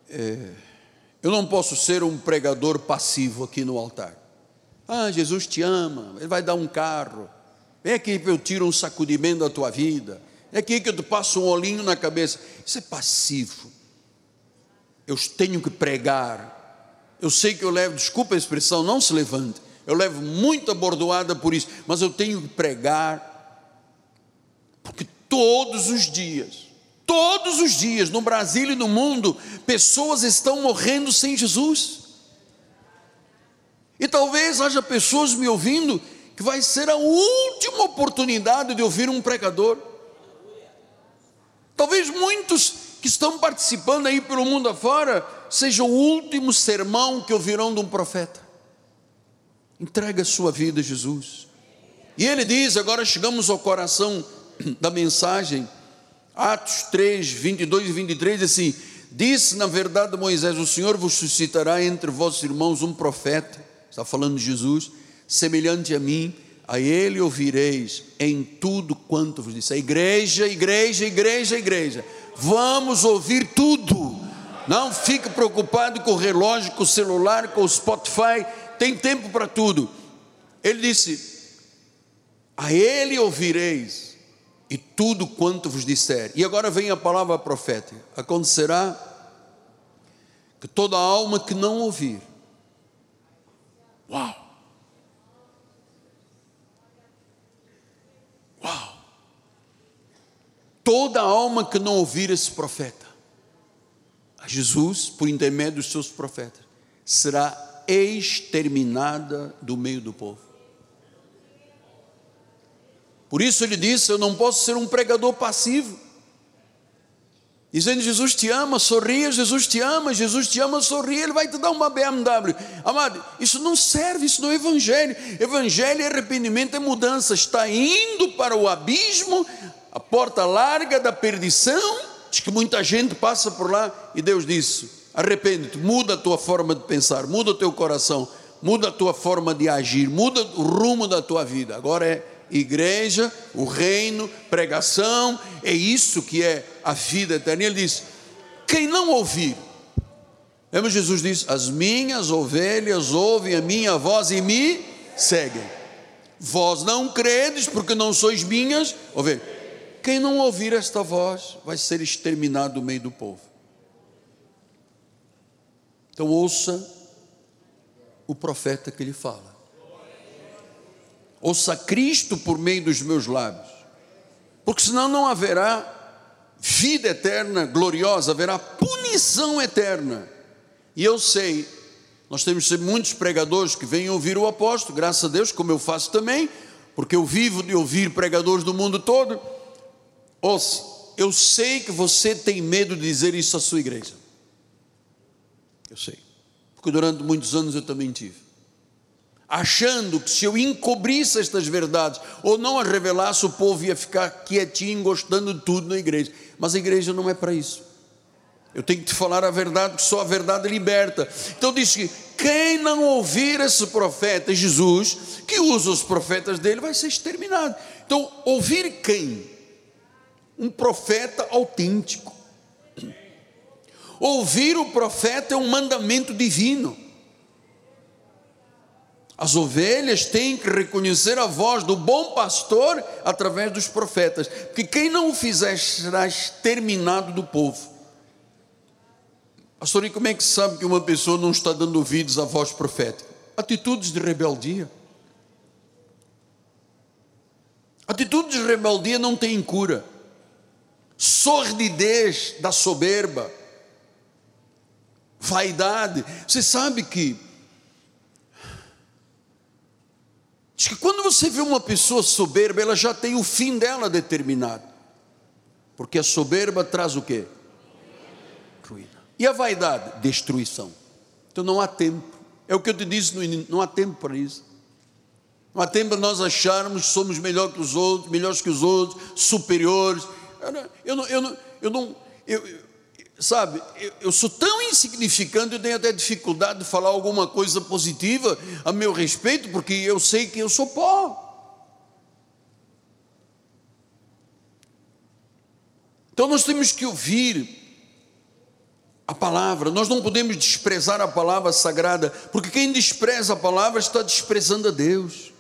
é, eu não posso ser um pregador passivo aqui no altar. Ah, Jesus te ama, Ele vai dar um carro. Vem aqui para eu tiro um sacudimento da tua vida. É aqui que eu te passo um olhinho na cabeça. Isso é passivo. Eu tenho que pregar. Eu sei que eu levo, desculpa a expressão, não se levante. Eu levo muita bordoada por isso, mas eu tenho que pregar. Porque todos os dias, todos os dias, no Brasil e no mundo, pessoas estão morrendo sem Jesus. E talvez haja pessoas me ouvindo que vai ser a última oportunidade de ouvir um pregador. Talvez muitos que estão participando aí pelo mundo afora seja o último sermão que ouvirão de um profeta. Entrega a sua vida a Jesus. E ele diz, agora chegamos ao coração da mensagem, Atos 3, 22 e 23, assim: Disse na verdade Moisés: O Senhor vos suscitará entre vossos irmãos um profeta, está falando de Jesus, semelhante a mim a ele ouvireis em tudo quanto vos disse. A igreja, igreja, igreja, igreja. Vamos ouvir tudo. Não fique preocupado com o relógio, com o celular, com o Spotify. Tem tempo para tudo. Ele disse: A ele ouvireis e tudo quanto vos disser. E agora vem a palavra profética. Acontecerá que toda alma que não ouvir. Uau! Toda alma que não ouvir esse profeta, a Jesus por intermédio dos seus profetas, será exterminada do meio do povo. Por isso ele disse: Eu não posso ser um pregador passivo. Dizendo, Jesus te ama, sorria, Jesus te ama, Jesus te ama, sorria, Ele vai te dar uma BMW. Amado, isso não serve, isso não é evangelho. Evangelho é arrependimento, é mudança. Está indo para o abismo, a porta larga da perdição. Diz que muita gente passa por lá e Deus disse: arrepende-te, muda a tua forma de pensar, muda o teu coração, muda a tua forma de agir, muda o rumo da tua vida. Agora é igreja, o reino, pregação, é isso que é a vida eterna. E ele diz: quem não ouvir, lembra Jesus disse: as minhas ovelhas ouvem a minha voz e me seguem. Vós não credes porque não sois minhas ovelhas. Quem não ouvir esta voz vai ser exterminado do meio do povo. Então ouça o profeta que lhe fala ouça Cristo por meio dos meus lábios, porque senão não haverá vida eterna gloriosa, haverá punição eterna. E eu sei, nós temos muitos pregadores que vêm ouvir o apóstolo, graças a Deus, como eu faço também, porque eu vivo de ouvir pregadores do mundo todo. Ouça, eu sei que você tem medo de dizer isso à sua igreja. Eu sei, porque durante muitos anos eu também tive achando que se eu encobrisse estas verdades ou não as revelasse, o povo ia ficar quietinho, gostando de tudo na igreja. Mas a igreja não é para isso. Eu tenho que te falar a verdade, que só a verdade liberta. Então diz que quem não ouvir esse profeta, Jesus, que usa os profetas dele, vai ser exterminado. Então, ouvir quem? Um profeta autêntico. Ouvir o profeta é um mandamento divino. As ovelhas têm que reconhecer a voz do bom pastor através dos profetas, porque quem não o fizer será exterminado do povo. Pastor, e como é que sabe que uma pessoa não está dando ouvidos à voz profética? Atitudes de rebeldia. Atitudes de rebeldia não têm cura. Sordidez da soberba, vaidade. Você sabe que Diz que quando você vê uma pessoa soberba, ela já tem o fim dela determinado. Porque a soberba traz o quê? Ruína. E a vaidade? Destruição. Então não há tempo. É o que eu te disse no início, não há tempo para isso. Não há tempo para nós acharmos que somos melhor que os outros, melhores que os outros, superiores. Eu não, eu não, eu não, eu eu, sabe, eu, eu, sou tão insignificante, eu tenho até dificuldade de falar alguma coisa positiva a meu respeito, porque eu sei que eu sou pó. Então nós temos que ouvir a palavra, nós não podemos desprezar a palavra sagrada, porque quem despreza a palavra está desprezando a Deus.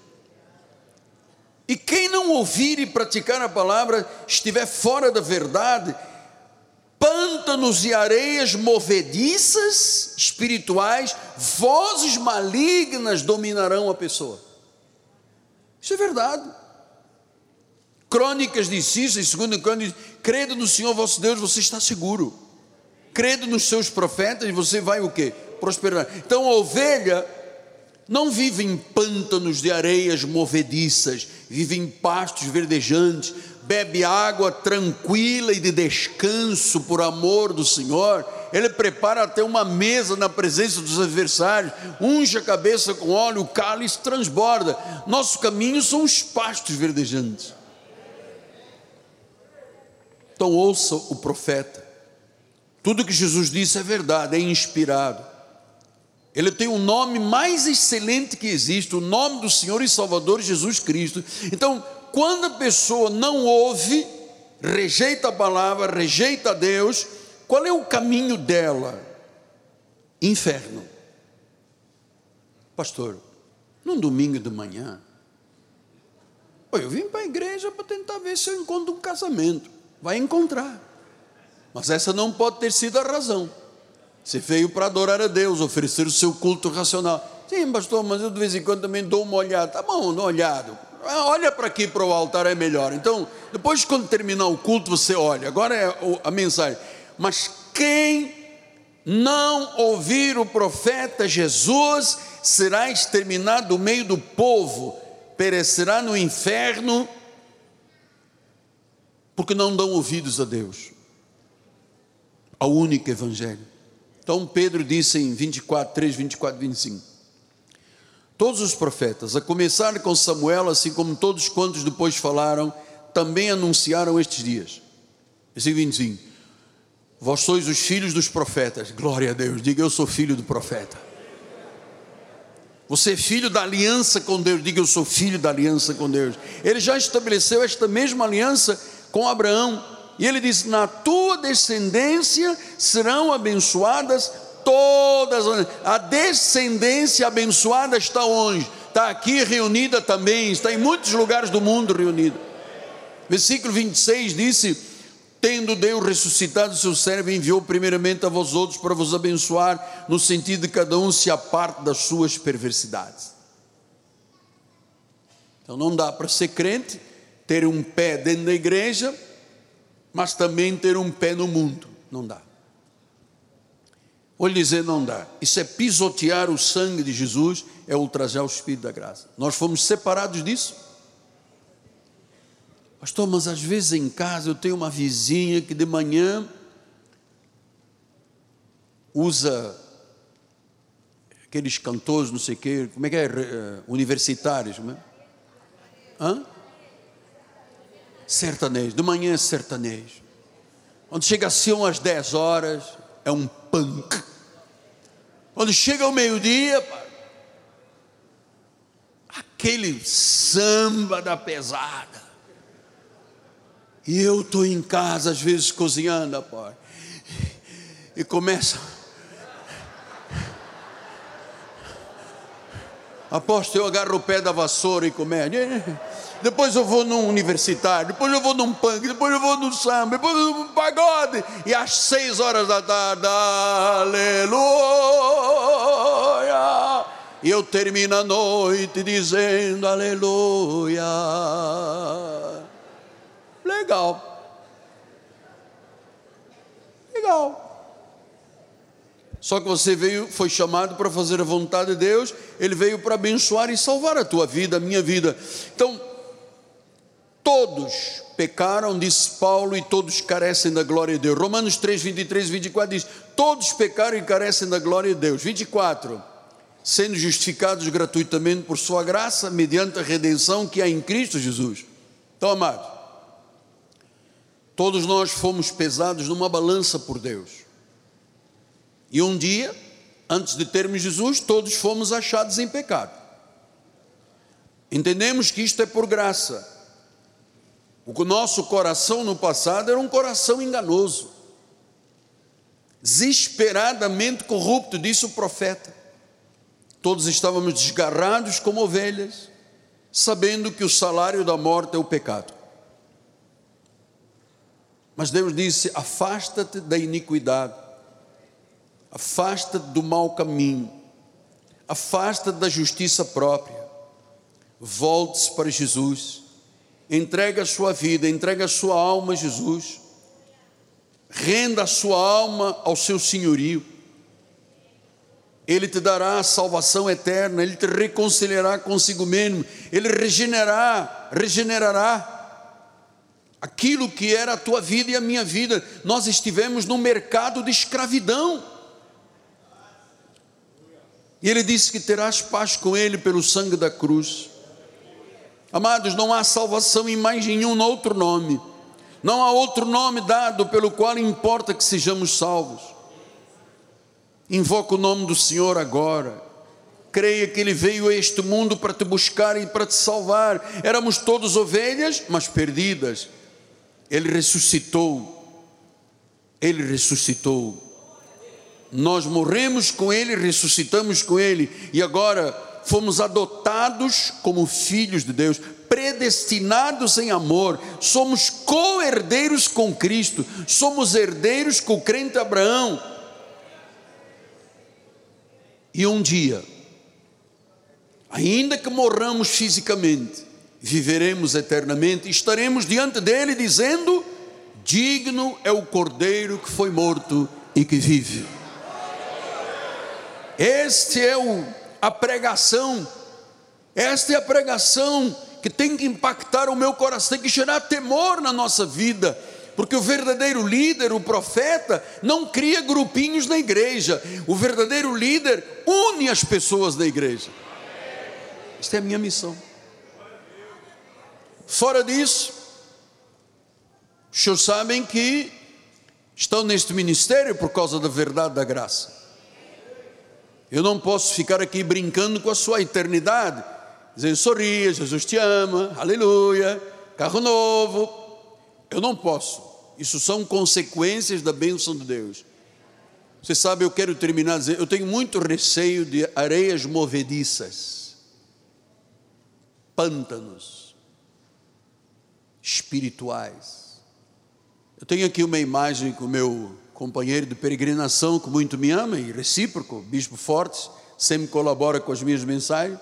E quem não ouvir e praticar a palavra estiver fora da verdade, pântanos e areias movediças espirituais, vozes malignas dominarão a pessoa. Isso é verdade. Crônicas de Cícero, em segundo crônicas, credo no Senhor vosso Deus, você está seguro. Credo nos seus profetas, você vai o quê? Prosperar. Então a ovelha não vive em pântanos de areias movediças, vive em pastos verdejantes, bebe água tranquila e de descanso por amor do Senhor. Ele prepara até uma mesa na presença dos adversários, unge a cabeça com óleo, o cálice transborda. Nosso caminho são os pastos verdejantes. Então ouça o profeta. Tudo que Jesus disse é verdade, é inspirado. Ele tem o nome mais excelente que existe, o nome do Senhor e Salvador Jesus Cristo. Então, quando a pessoa não ouve, rejeita a palavra, rejeita Deus, qual é o caminho dela? Inferno. Pastor, num domingo de manhã, eu vim para a igreja para tentar ver se eu encontro um casamento. Vai encontrar. Mas essa não pode ter sido a razão. Você veio para adorar a Deus, oferecer o seu culto racional. Sim, pastor, mas eu de vez em quando também dou uma olhada. Tá bom, dou uma olhada. Ah, olha para aqui para o altar, é melhor. Então, depois quando terminar o culto, você olha. Agora é a mensagem. Mas quem não ouvir o profeta Jesus, será exterminado do meio do povo, perecerá no inferno, porque não dão ouvidos a Deus, ao único Evangelho. Então Pedro disse em 24, 3, 24, 25: Todos os profetas, a começar com Samuel, assim como todos quantos depois falaram, também anunciaram estes dias. Versículo 25: Vós sois os filhos dos profetas, glória a Deus, diga eu sou filho do profeta. Você é filho da aliança com Deus, diga eu sou filho da aliança com Deus. Ele já estabeleceu esta mesma aliança com Abraão. E ele diz: Na tua descendência serão abençoadas todas. A descendência abençoada está onde? Está aqui reunida também, está em muitos lugares do mundo reunida. Versículo 26 disse: Tendo Deus ressuscitado seu servo, enviou primeiramente a vós outros para vos abençoar, no sentido de cada um se aparte das suas perversidades. Então não dá para ser crente ter um pé dentro da igreja, mas também ter um pé no mundo. Não dá. Vou lhe dizer, não dá. Isso é pisotear o sangue de Jesus, é ultrajar o Espírito da graça. Nós fomos separados disso. Pastor, mas às vezes em casa eu tenho uma vizinha que de manhã usa aqueles cantores, não sei o quê, como é que é? Uh, universitários, não é? Hã? Sertanejo, de manhã é sertanejo. Quando chega assim umas 10 horas, é um punk. Quando chega o meio-dia, aquele samba da pesada. E eu estou em casa, às vezes, cozinhando, pá. E começa. Aposto, eu agarro o pé da vassoura e começo depois eu vou num universitário, depois eu vou num punk, depois eu vou num samba, depois eu vou num pagode, e às seis horas da tarde, aleluia, e eu termino a noite dizendo aleluia. Legal. Legal. Só que você veio, foi chamado para fazer a vontade de Deus, ele veio para abençoar e salvar a tua vida, a minha vida. Então, Todos pecaram, diz Paulo, e todos carecem da glória de Deus. Romanos 3, 23 e 24 diz: Todos pecaram e carecem da glória de Deus. 24. Sendo justificados gratuitamente por Sua graça, mediante a redenção que há em Cristo Jesus. Então, amado, todos nós fomos pesados numa balança por Deus. E um dia, antes de termos Jesus, todos fomos achados em pecado. Entendemos que isto é por graça o nosso coração no passado era um coração enganoso, desesperadamente corrupto, disse o profeta. Todos estávamos desgarrados como ovelhas, sabendo que o salário da morte é o pecado. Mas Deus disse: afasta-te da iniquidade, afasta-te do mau caminho, afasta-te da justiça própria, volte-se para Jesus entregue a sua vida, entregue a sua alma a Jesus, renda a sua alma ao seu senhorio. Ele te dará a salvação eterna, ele te reconciliará consigo mesmo, ele regenerará, regenerará aquilo que era a tua vida e a minha vida. Nós estivemos no mercado de escravidão. E ele disse que terás paz com ele pelo sangue da cruz. Amados, não há salvação em mais nenhum outro nome. Não há outro nome dado pelo qual importa que sejamos salvos. Invoca o nome do Senhor agora. Creia que Ele veio a este mundo para te buscar e para te salvar. Éramos todos ovelhas, mas perdidas. Ele ressuscitou. Ele ressuscitou. Nós morremos com Ele, ressuscitamos com Ele, e agora fomos adotados como filhos de Deus, predestinados em amor, somos co-herdeiros com Cristo, somos herdeiros com o crente Abraão. E um dia, ainda que morramos fisicamente, viveremos eternamente, estaremos diante dele dizendo: Digno é o cordeiro que foi morto e que vive. Este é o, a pregação, esta é a pregação que tem que impactar o meu coração, tem que gerar temor na nossa vida, porque o verdadeiro líder, o profeta, não cria grupinhos na igreja, o verdadeiro líder une as pessoas da igreja. Esta é a minha missão. Fora disso, os senhores sabem que estão neste ministério por causa da verdade da graça. Eu não posso ficar aqui brincando com a sua eternidade, dizendo sorria, Jesus te ama, aleluia, carro novo. Eu não posso. Isso são consequências da bênção de Deus. Você sabe, eu quero terminar dizendo, eu tenho muito receio de areias movediças, pântanos espirituais. Eu tenho aqui uma imagem com o meu companheiro de peregrinação, que muito me ama e recíproco, Bispo Fortes, sempre colabora com as minhas mensagens.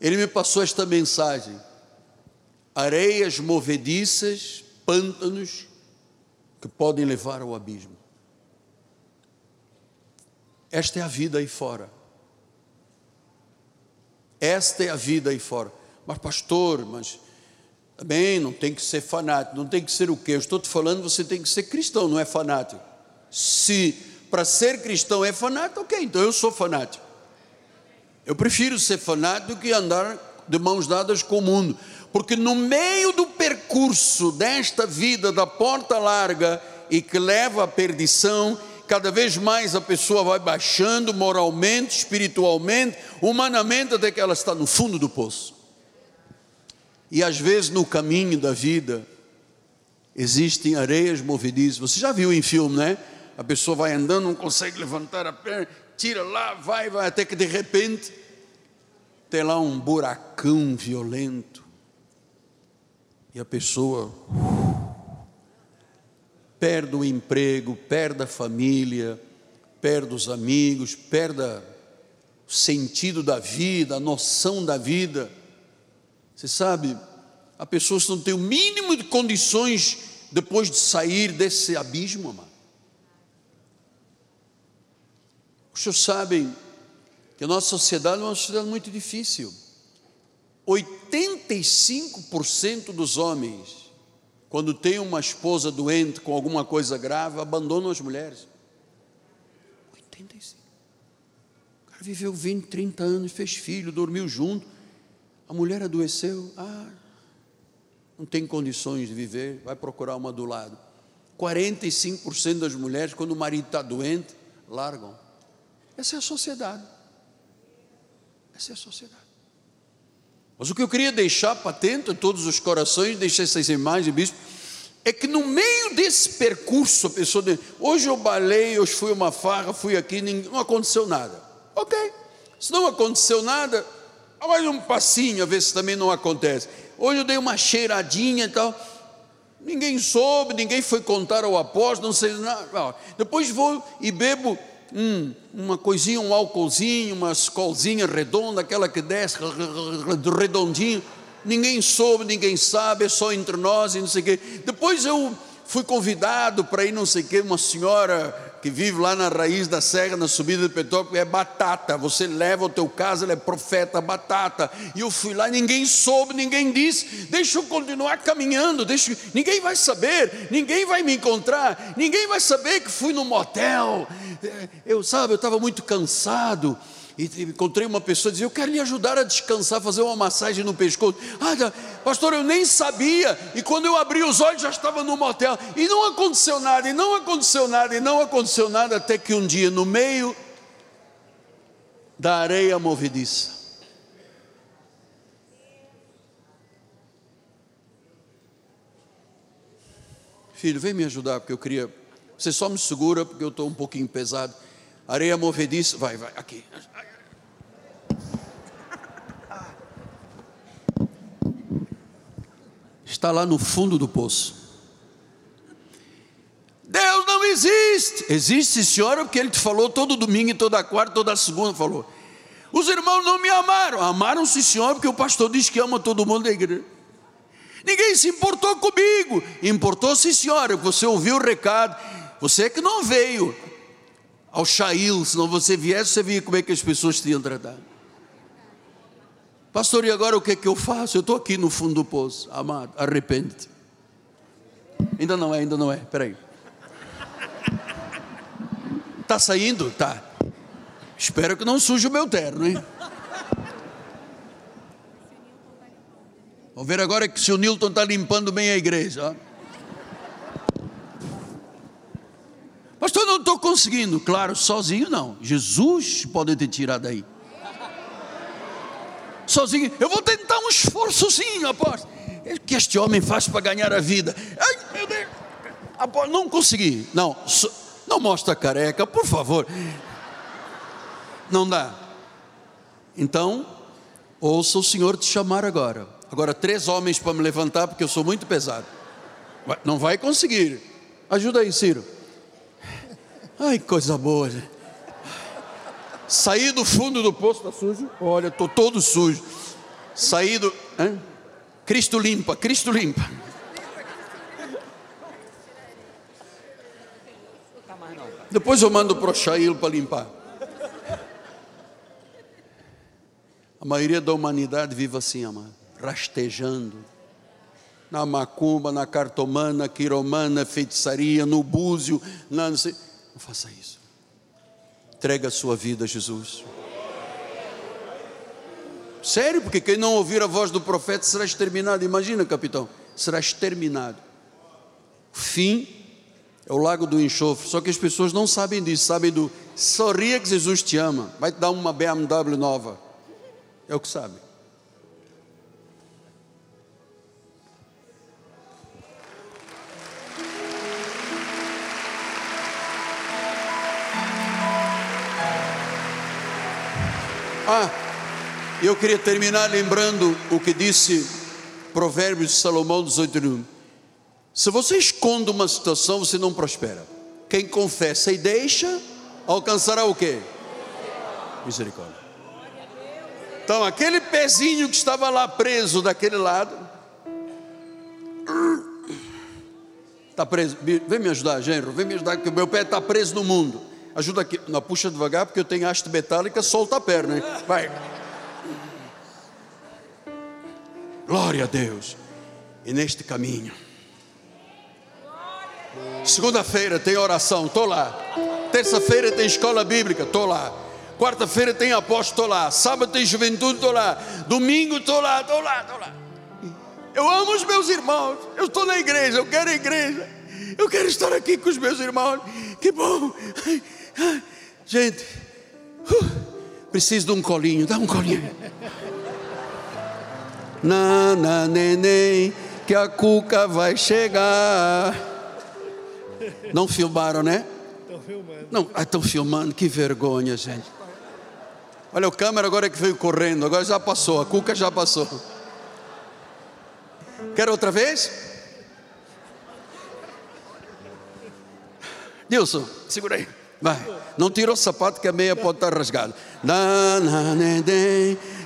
Ele me passou esta mensagem: areias movediças, pântanos que podem levar ao abismo. Esta é a vida aí fora. Esta é a vida aí fora. Mas, pastor, mas também não tem que ser fanático, não tem que ser o quê? Eu estou te falando, você tem que ser cristão, não é fanático. Se para ser cristão é fanático, ok, então eu sou fanático. Eu prefiro ser fanático do que andar de mãos dadas com o mundo, porque no meio do percurso desta vida da porta larga e que leva à perdição, cada vez mais a pessoa vai baixando moralmente, espiritualmente, humanamente, até que ela está no fundo do poço. E às vezes no caminho da vida existem areias movediças. Você já viu em filme, né? A pessoa vai andando, não consegue levantar a perna, tira lá, vai, vai, até que de repente tem lá um buracão violento. E a pessoa perde o emprego, perde a família, perde os amigos, perde o sentido da vida, a noção da vida você sabe, há pessoas que não têm o mínimo de condições depois de sair desse abismo, amado. Os senhores sabem que a nossa sociedade é uma sociedade muito difícil. 85% dos homens, quando tem uma esposa doente com alguma coisa grave, abandonam as mulheres. 85. O cara viveu 20, 30 anos, fez filho, dormiu junto. A mulher adoeceu, ah, não tem condições de viver, vai procurar uma do lado. 45% das mulheres, quando o marido está doente, largam. Essa é a sociedade. Essa é a sociedade. Mas o que eu queria deixar patente a todos os corações, deixar essas imagens, bispo, é que no meio desse percurso, a pessoa diz, hoje eu balei, hoje fui uma farra, fui aqui, não aconteceu nada. Ok, se não aconteceu nada, mais um passinho, a ver se também não acontece. Hoje eu dei uma cheiradinha e tal. Ninguém soube, ninguém foi contar ao apóstolo, não sei nada. Depois vou e bebo hum, uma coisinha, um álcoolzinho, uma escolzinha redonda, aquela que desce redondinho. Ninguém soube, ninguém sabe, é só entre nós e não sei o quê. Depois eu fui convidado para ir não sei o quê, uma senhora que vive lá na raiz da serra, na subida de Petrópolis, é batata. Você leva o teu caso, ele é profeta, batata. E eu fui lá, ninguém soube, ninguém disse. Deixa eu continuar caminhando, deixa, ninguém vai saber, ninguém vai me encontrar, ninguém vai saber que fui no motel. É, eu, sabe, eu estava muito cansado e encontrei uma pessoa dizia: Eu quero lhe ajudar a descansar, fazer uma massagem no pescoço. Ah, pastor, eu nem sabia. E quando eu abri os olhos, já estava no motel. E não aconteceu nada, e não aconteceu nada, e não aconteceu nada, até que um dia, no meio da areia movediça, Filho, vem me ajudar, porque eu queria. Você só me segura, porque eu estou um pouquinho pesado. Areia movediça, vai, vai, aqui. está lá no fundo do poço. Deus não existe. Existe, senhora, porque Ele te falou todo domingo, toda quarta, toda segunda, falou. Os irmãos não me amaram. Amaram-se, senhor, porque o pastor diz que ama todo mundo da igreja. Ninguém se importou comigo. Importou-se, senhora, você ouviu o recado. Você é que não veio. Ao Shail, se não você viesse, você via como é que as pessoas te iam tratar. Pastor, e agora o que é que eu faço? Eu estou aqui no fundo do poço, amado, arrepende-te. Ainda não é, ainda não é, peraí. Está saindo? Tá. Espero que não suje o meu terno, hein? Vamos ver agora que se o Nilton está limpando bem a igreja. Ó. Pastor, não estou conseguindo. Claro, sozinho não. Jesus pode te tirar daí. Sozinho, eu vou tentar um esforçozinho, apóstolo. O que este homem faz para ganhar a vida? Ai, meu Deus. Apóstolo, não consegui. Não, não mostra careca, por favor. Não dá. Então, ouça o Senhor te chamar agora. Agora, três homens para me levantar, porque eu sou muito pesado. Não vai conseguir. Ajuda aí, Ciro. Ai, coisa boa. Saí do fundo do poço, está sujo? Olha, estou todo sujo. Saí do. Hein? Cristo limpa, Cristo limpa. Depois eu mando para o Shail para limpar. A maioria da humanidade vive assim, amado rastejando na macumba, na cartomana, quiromana, feitiçaria, no búzio, na, não, sei. Não faça isso. Entrega a sua vida a Jesus. Sério, porque quem não ouvir a voz do profeta será exterminado. Imagina, capitão, será exterminado. Fim é o lago do enxofre. Só que as pessoas não sabem disso, sabem do sorria que Jesus te ama, vai te dar uma BMW nova. É o que sabe. Ah, eu queria terminar lembrando o que disse Provérbios de Salomão 18. Se você esconde uma situação, você não prospera. Quem confessa e deixa, alcançará o quê? Misericórdia. Então, aquele pezinho que estava lá preso daquele lado, está preso. Vem me ajudar, Genro, vem me ajudar, porque o meu pé está preso no mundo. Ajuda aqui. Não, puxa devagar, porque eu tenho haste metálica, solta a perna. Hein? Vai. Glória a Deus. E neste caminho. Segunda-feira tem oração, estou lá. Terça-feira tem escola bíblica, estou lá. Quarta-feira tem apóstolo, estou lá. Sábado tem juventude, estou lá. Domingo estou lá, estou lá, estou lá. Eu amo os meus irmãos. Eu estou na igreja, eu quero a igreja. Eu quero estar aqui com os meus irmãos. Que bom. Gente, uh, preciso de um colinho, dá um colinho. Nana, neném, que a cuca vai chegar. Não filmaram, né? Estão filmando. Não, estão ah, filmando, que vergonha, gente. Olha, o câmera agora que veio correndo, agora já passou, a cuca já passou. Quer outra vez? Nilson, segura aí. Vai. Não tira o sapato que a meia pode estar rasgada.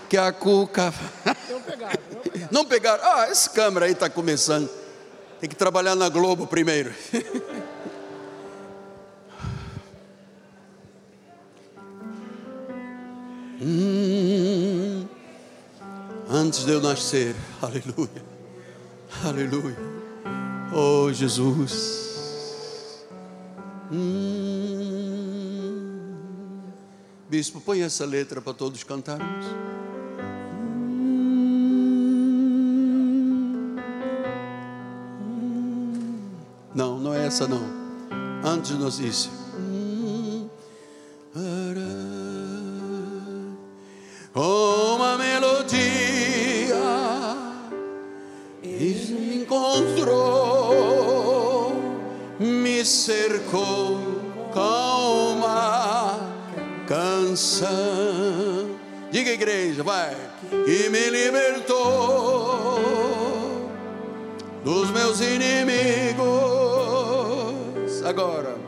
Que a cuca. Não pegaram. Não pegaram. Ah, esse câmera aí está começando. Tem que trabalhar na Globo primeiro. hum, antes de eu nascer, aleluia, aleluia, oh Jesus. Hum. Bispo, põe essa letra para todos cantarmos. Não, não é essa não. Antes nós disse. Igreja, vai. E me libertou dos meus inimigos agora.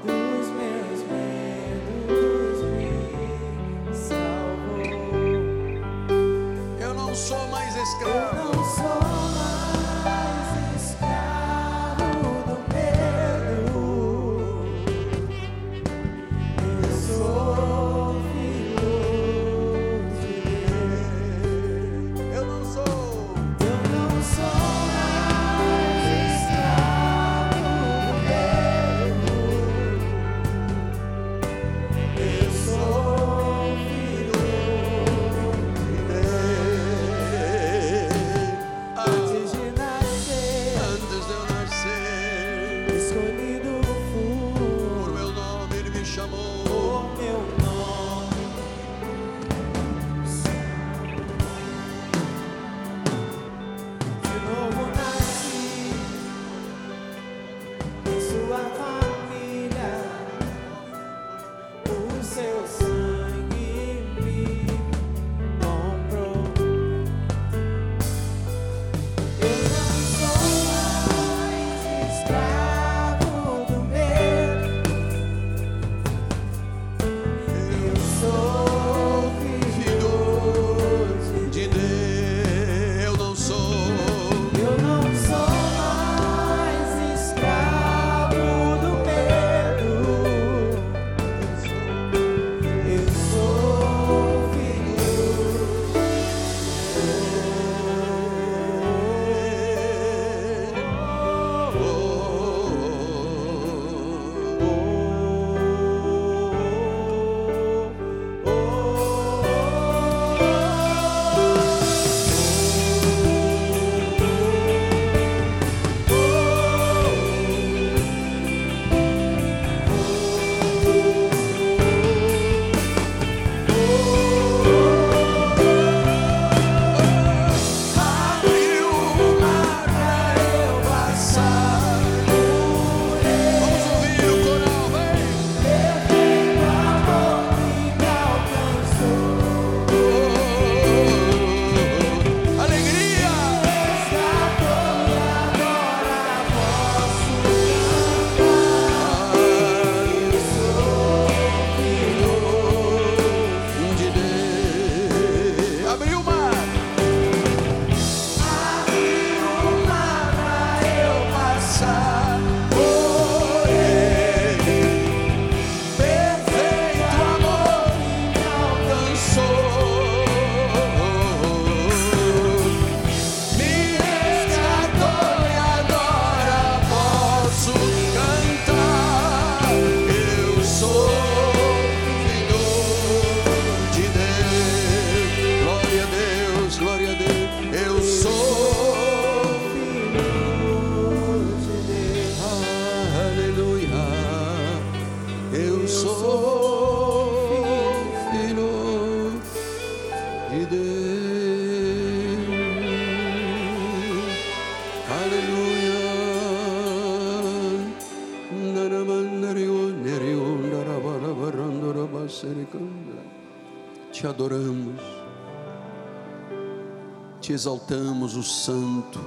Exaltamos, o Santo,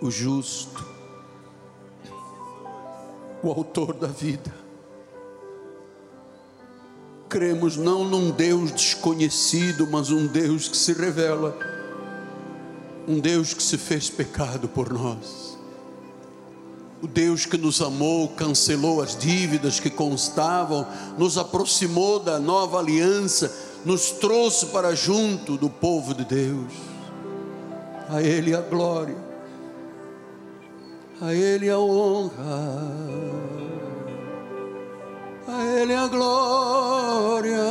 o Justo, o Autor da vida. Cremos não num Deus desconhecido, mas um Deus que se revela, um Deus que se fez pecado por nós o Deus que nos amou, cancelou as dívidas que constavam, nos aproximou da nova aliança, nos trouxe para junto do povo de Deus. A Ele a glória, a Ele a honra, a Ele a glória,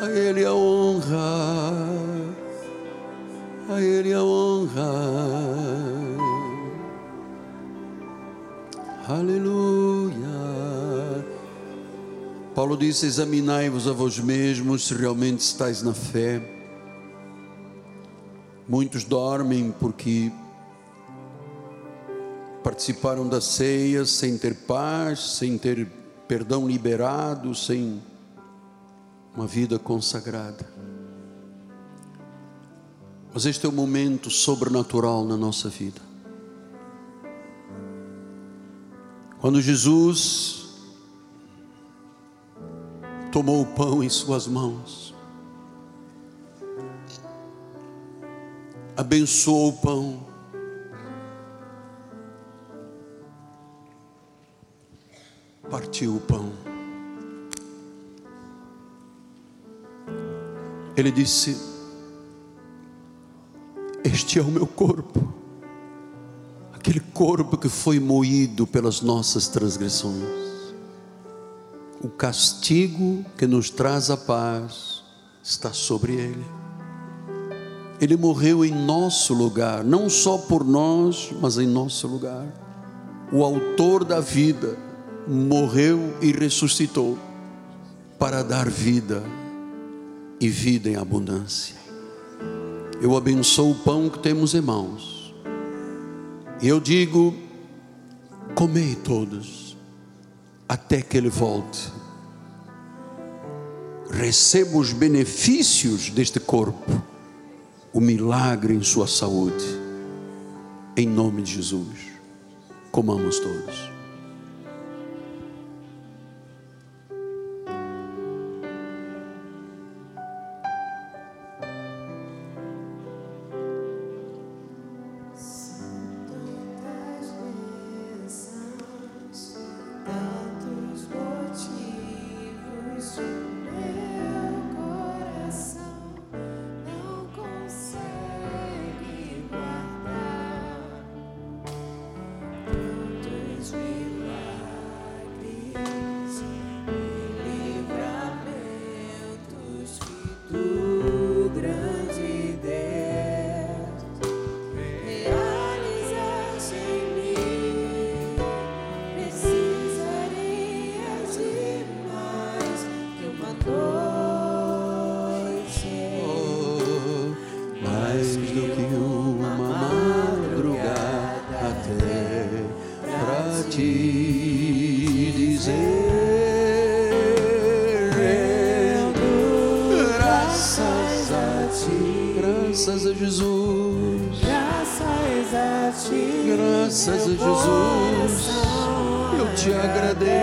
a Ele a honra, a Ele a honra. Aleluia. Paulo disse: Examinai-vos a vós mesmos se realmente estáis na fé. Muitos dormem porque participaram da ceia sem ter paz, sem ter perdão liberado, sem uma vida consagrada. Mas este é um momento sobrenatural na nossa vida. Quando Jesus tomou o pão em suas mãos, abençoou o pão, partiu o pão. Ele disse: Este é o meu corpo aquele corpo que foi moído pelas nossas transgressões. O castigo que nos traz a paz está sobre ele. Ele morreu em nosso lugar, não só por nós, mas em nosso lugar. O autor da vida morreu e ressuscitou para dar vida e vida em abundância. Eu abençoo o pão que temos em mãos e eu digo: comei todos, até que ele volte. Receba os benefícios deste corpo, o milagre em sua saúde, em nome de Jesus. Comamos todos.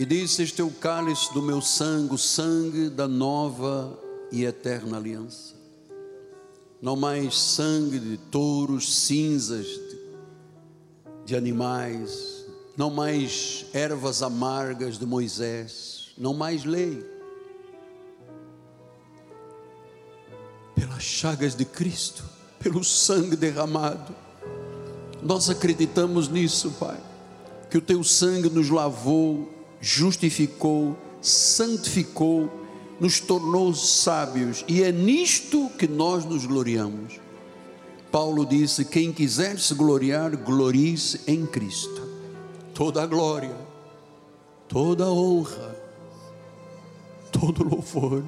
E disse: Este é o cálice do meu sangue, o sangue da nova e eterna aliança. Não mais sangue de touros, cinzas de, de animais, não mais ervas amargas de Moisés, não mais lei. Pelas chagas de Cristo, pelo sangue derramado Nós acreditamos nisso, Pai, que o teu sangue nos lavou, justificou, santificou, nos tornou sábios, e é nisto que nós nos gloriamos. Paulo disse: Quem quiser se gloriar, glorie-se em Cristo. Toda a glória, toda a honra, todo louvor.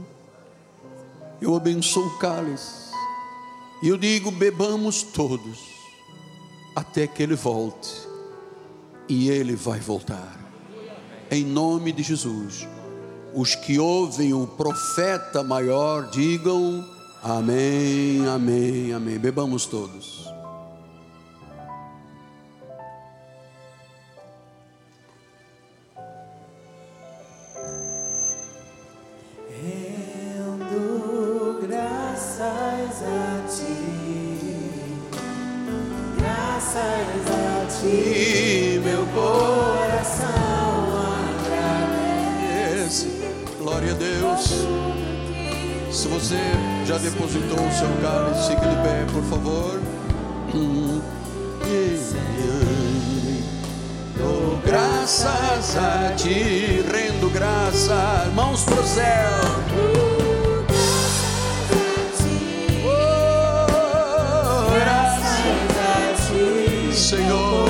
Eu abençoo o cálice, e eu digo: bebamos todos, até que Ele volte, e Ele vai voltar, em nome de Jesus. Os que ouvem o profeta maior, digam: Amém, amém, amém. Bebamos todos. Depositou o seu cálice, fique de pé, por favor. Dou graças a ti, rendo graças, mãos pro céu. Senhor.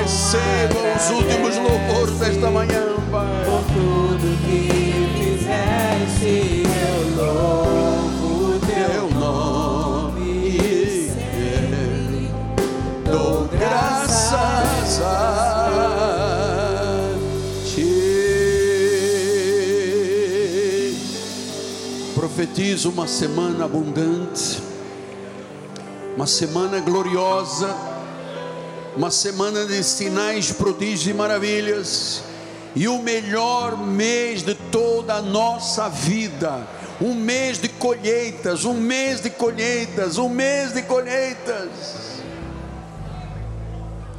Receba os últimos louvores desta manhã, Pai. Por tudo que fizeste, eu louvo Profetizo uma semana abundante, uma semana gloriosa, uma semana de sinais, prodígios e maravilhas, e o melhor mês de toda a nossa vida. Um mês de colheitas, um mês de colheitas, um mês de colheitas.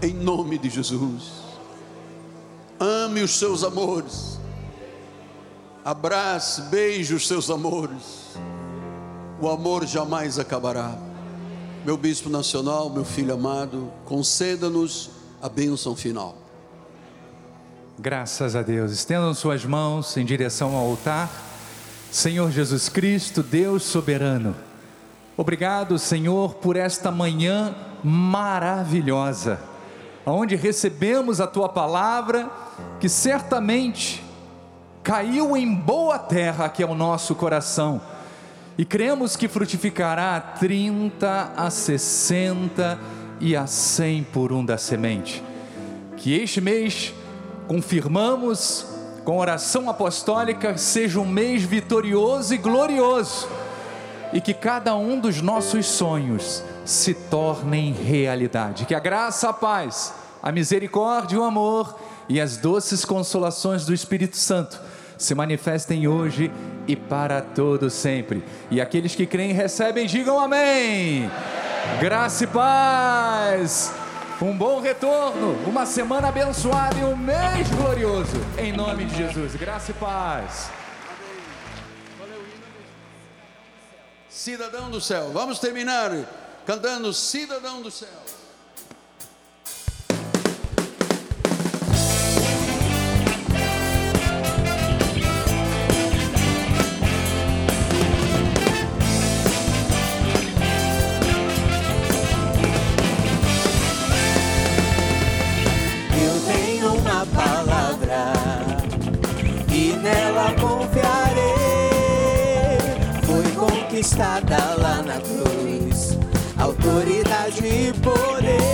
Em nome de Jesus. Ame os seus amores. Abrace, beije os seus amores. O amor jamais acabará. Meu bispo nacional, meu filho amado, conceda-nos a bênção final. Graças a Deus. Estendam suas mãos em direção ao altar. Senhor Jesus Cristo, Deus soberano. Obrigado, Senhor, por esta manhã maravilhosa, onde recebemos a tua palavra, que certamente caiu em boa terra, que é o nosso coração, e cremos que frutificará a 30, a 60 e a 100 por um da semente. Que este mês confirmamos com oração apostólica seja um mês vitorioso e glorioso e que cada um dos nossos sonhos se tornem realidade. Que a graça, a paz, a misericórdia, o amor e as doces consolações do Espírito Santo se manifestem hoje e para todo sempre. E aqueles que creem recebem, digam amém. Graça e paz. Um bom retorno, uma semana abençoada e um mês glorioso. Em nome de Jesus. Graça e paz. Cidadão do céu. Vamos terminar cantando Cidadão do céu. Conquistada lá na cruz, autoridade e poder.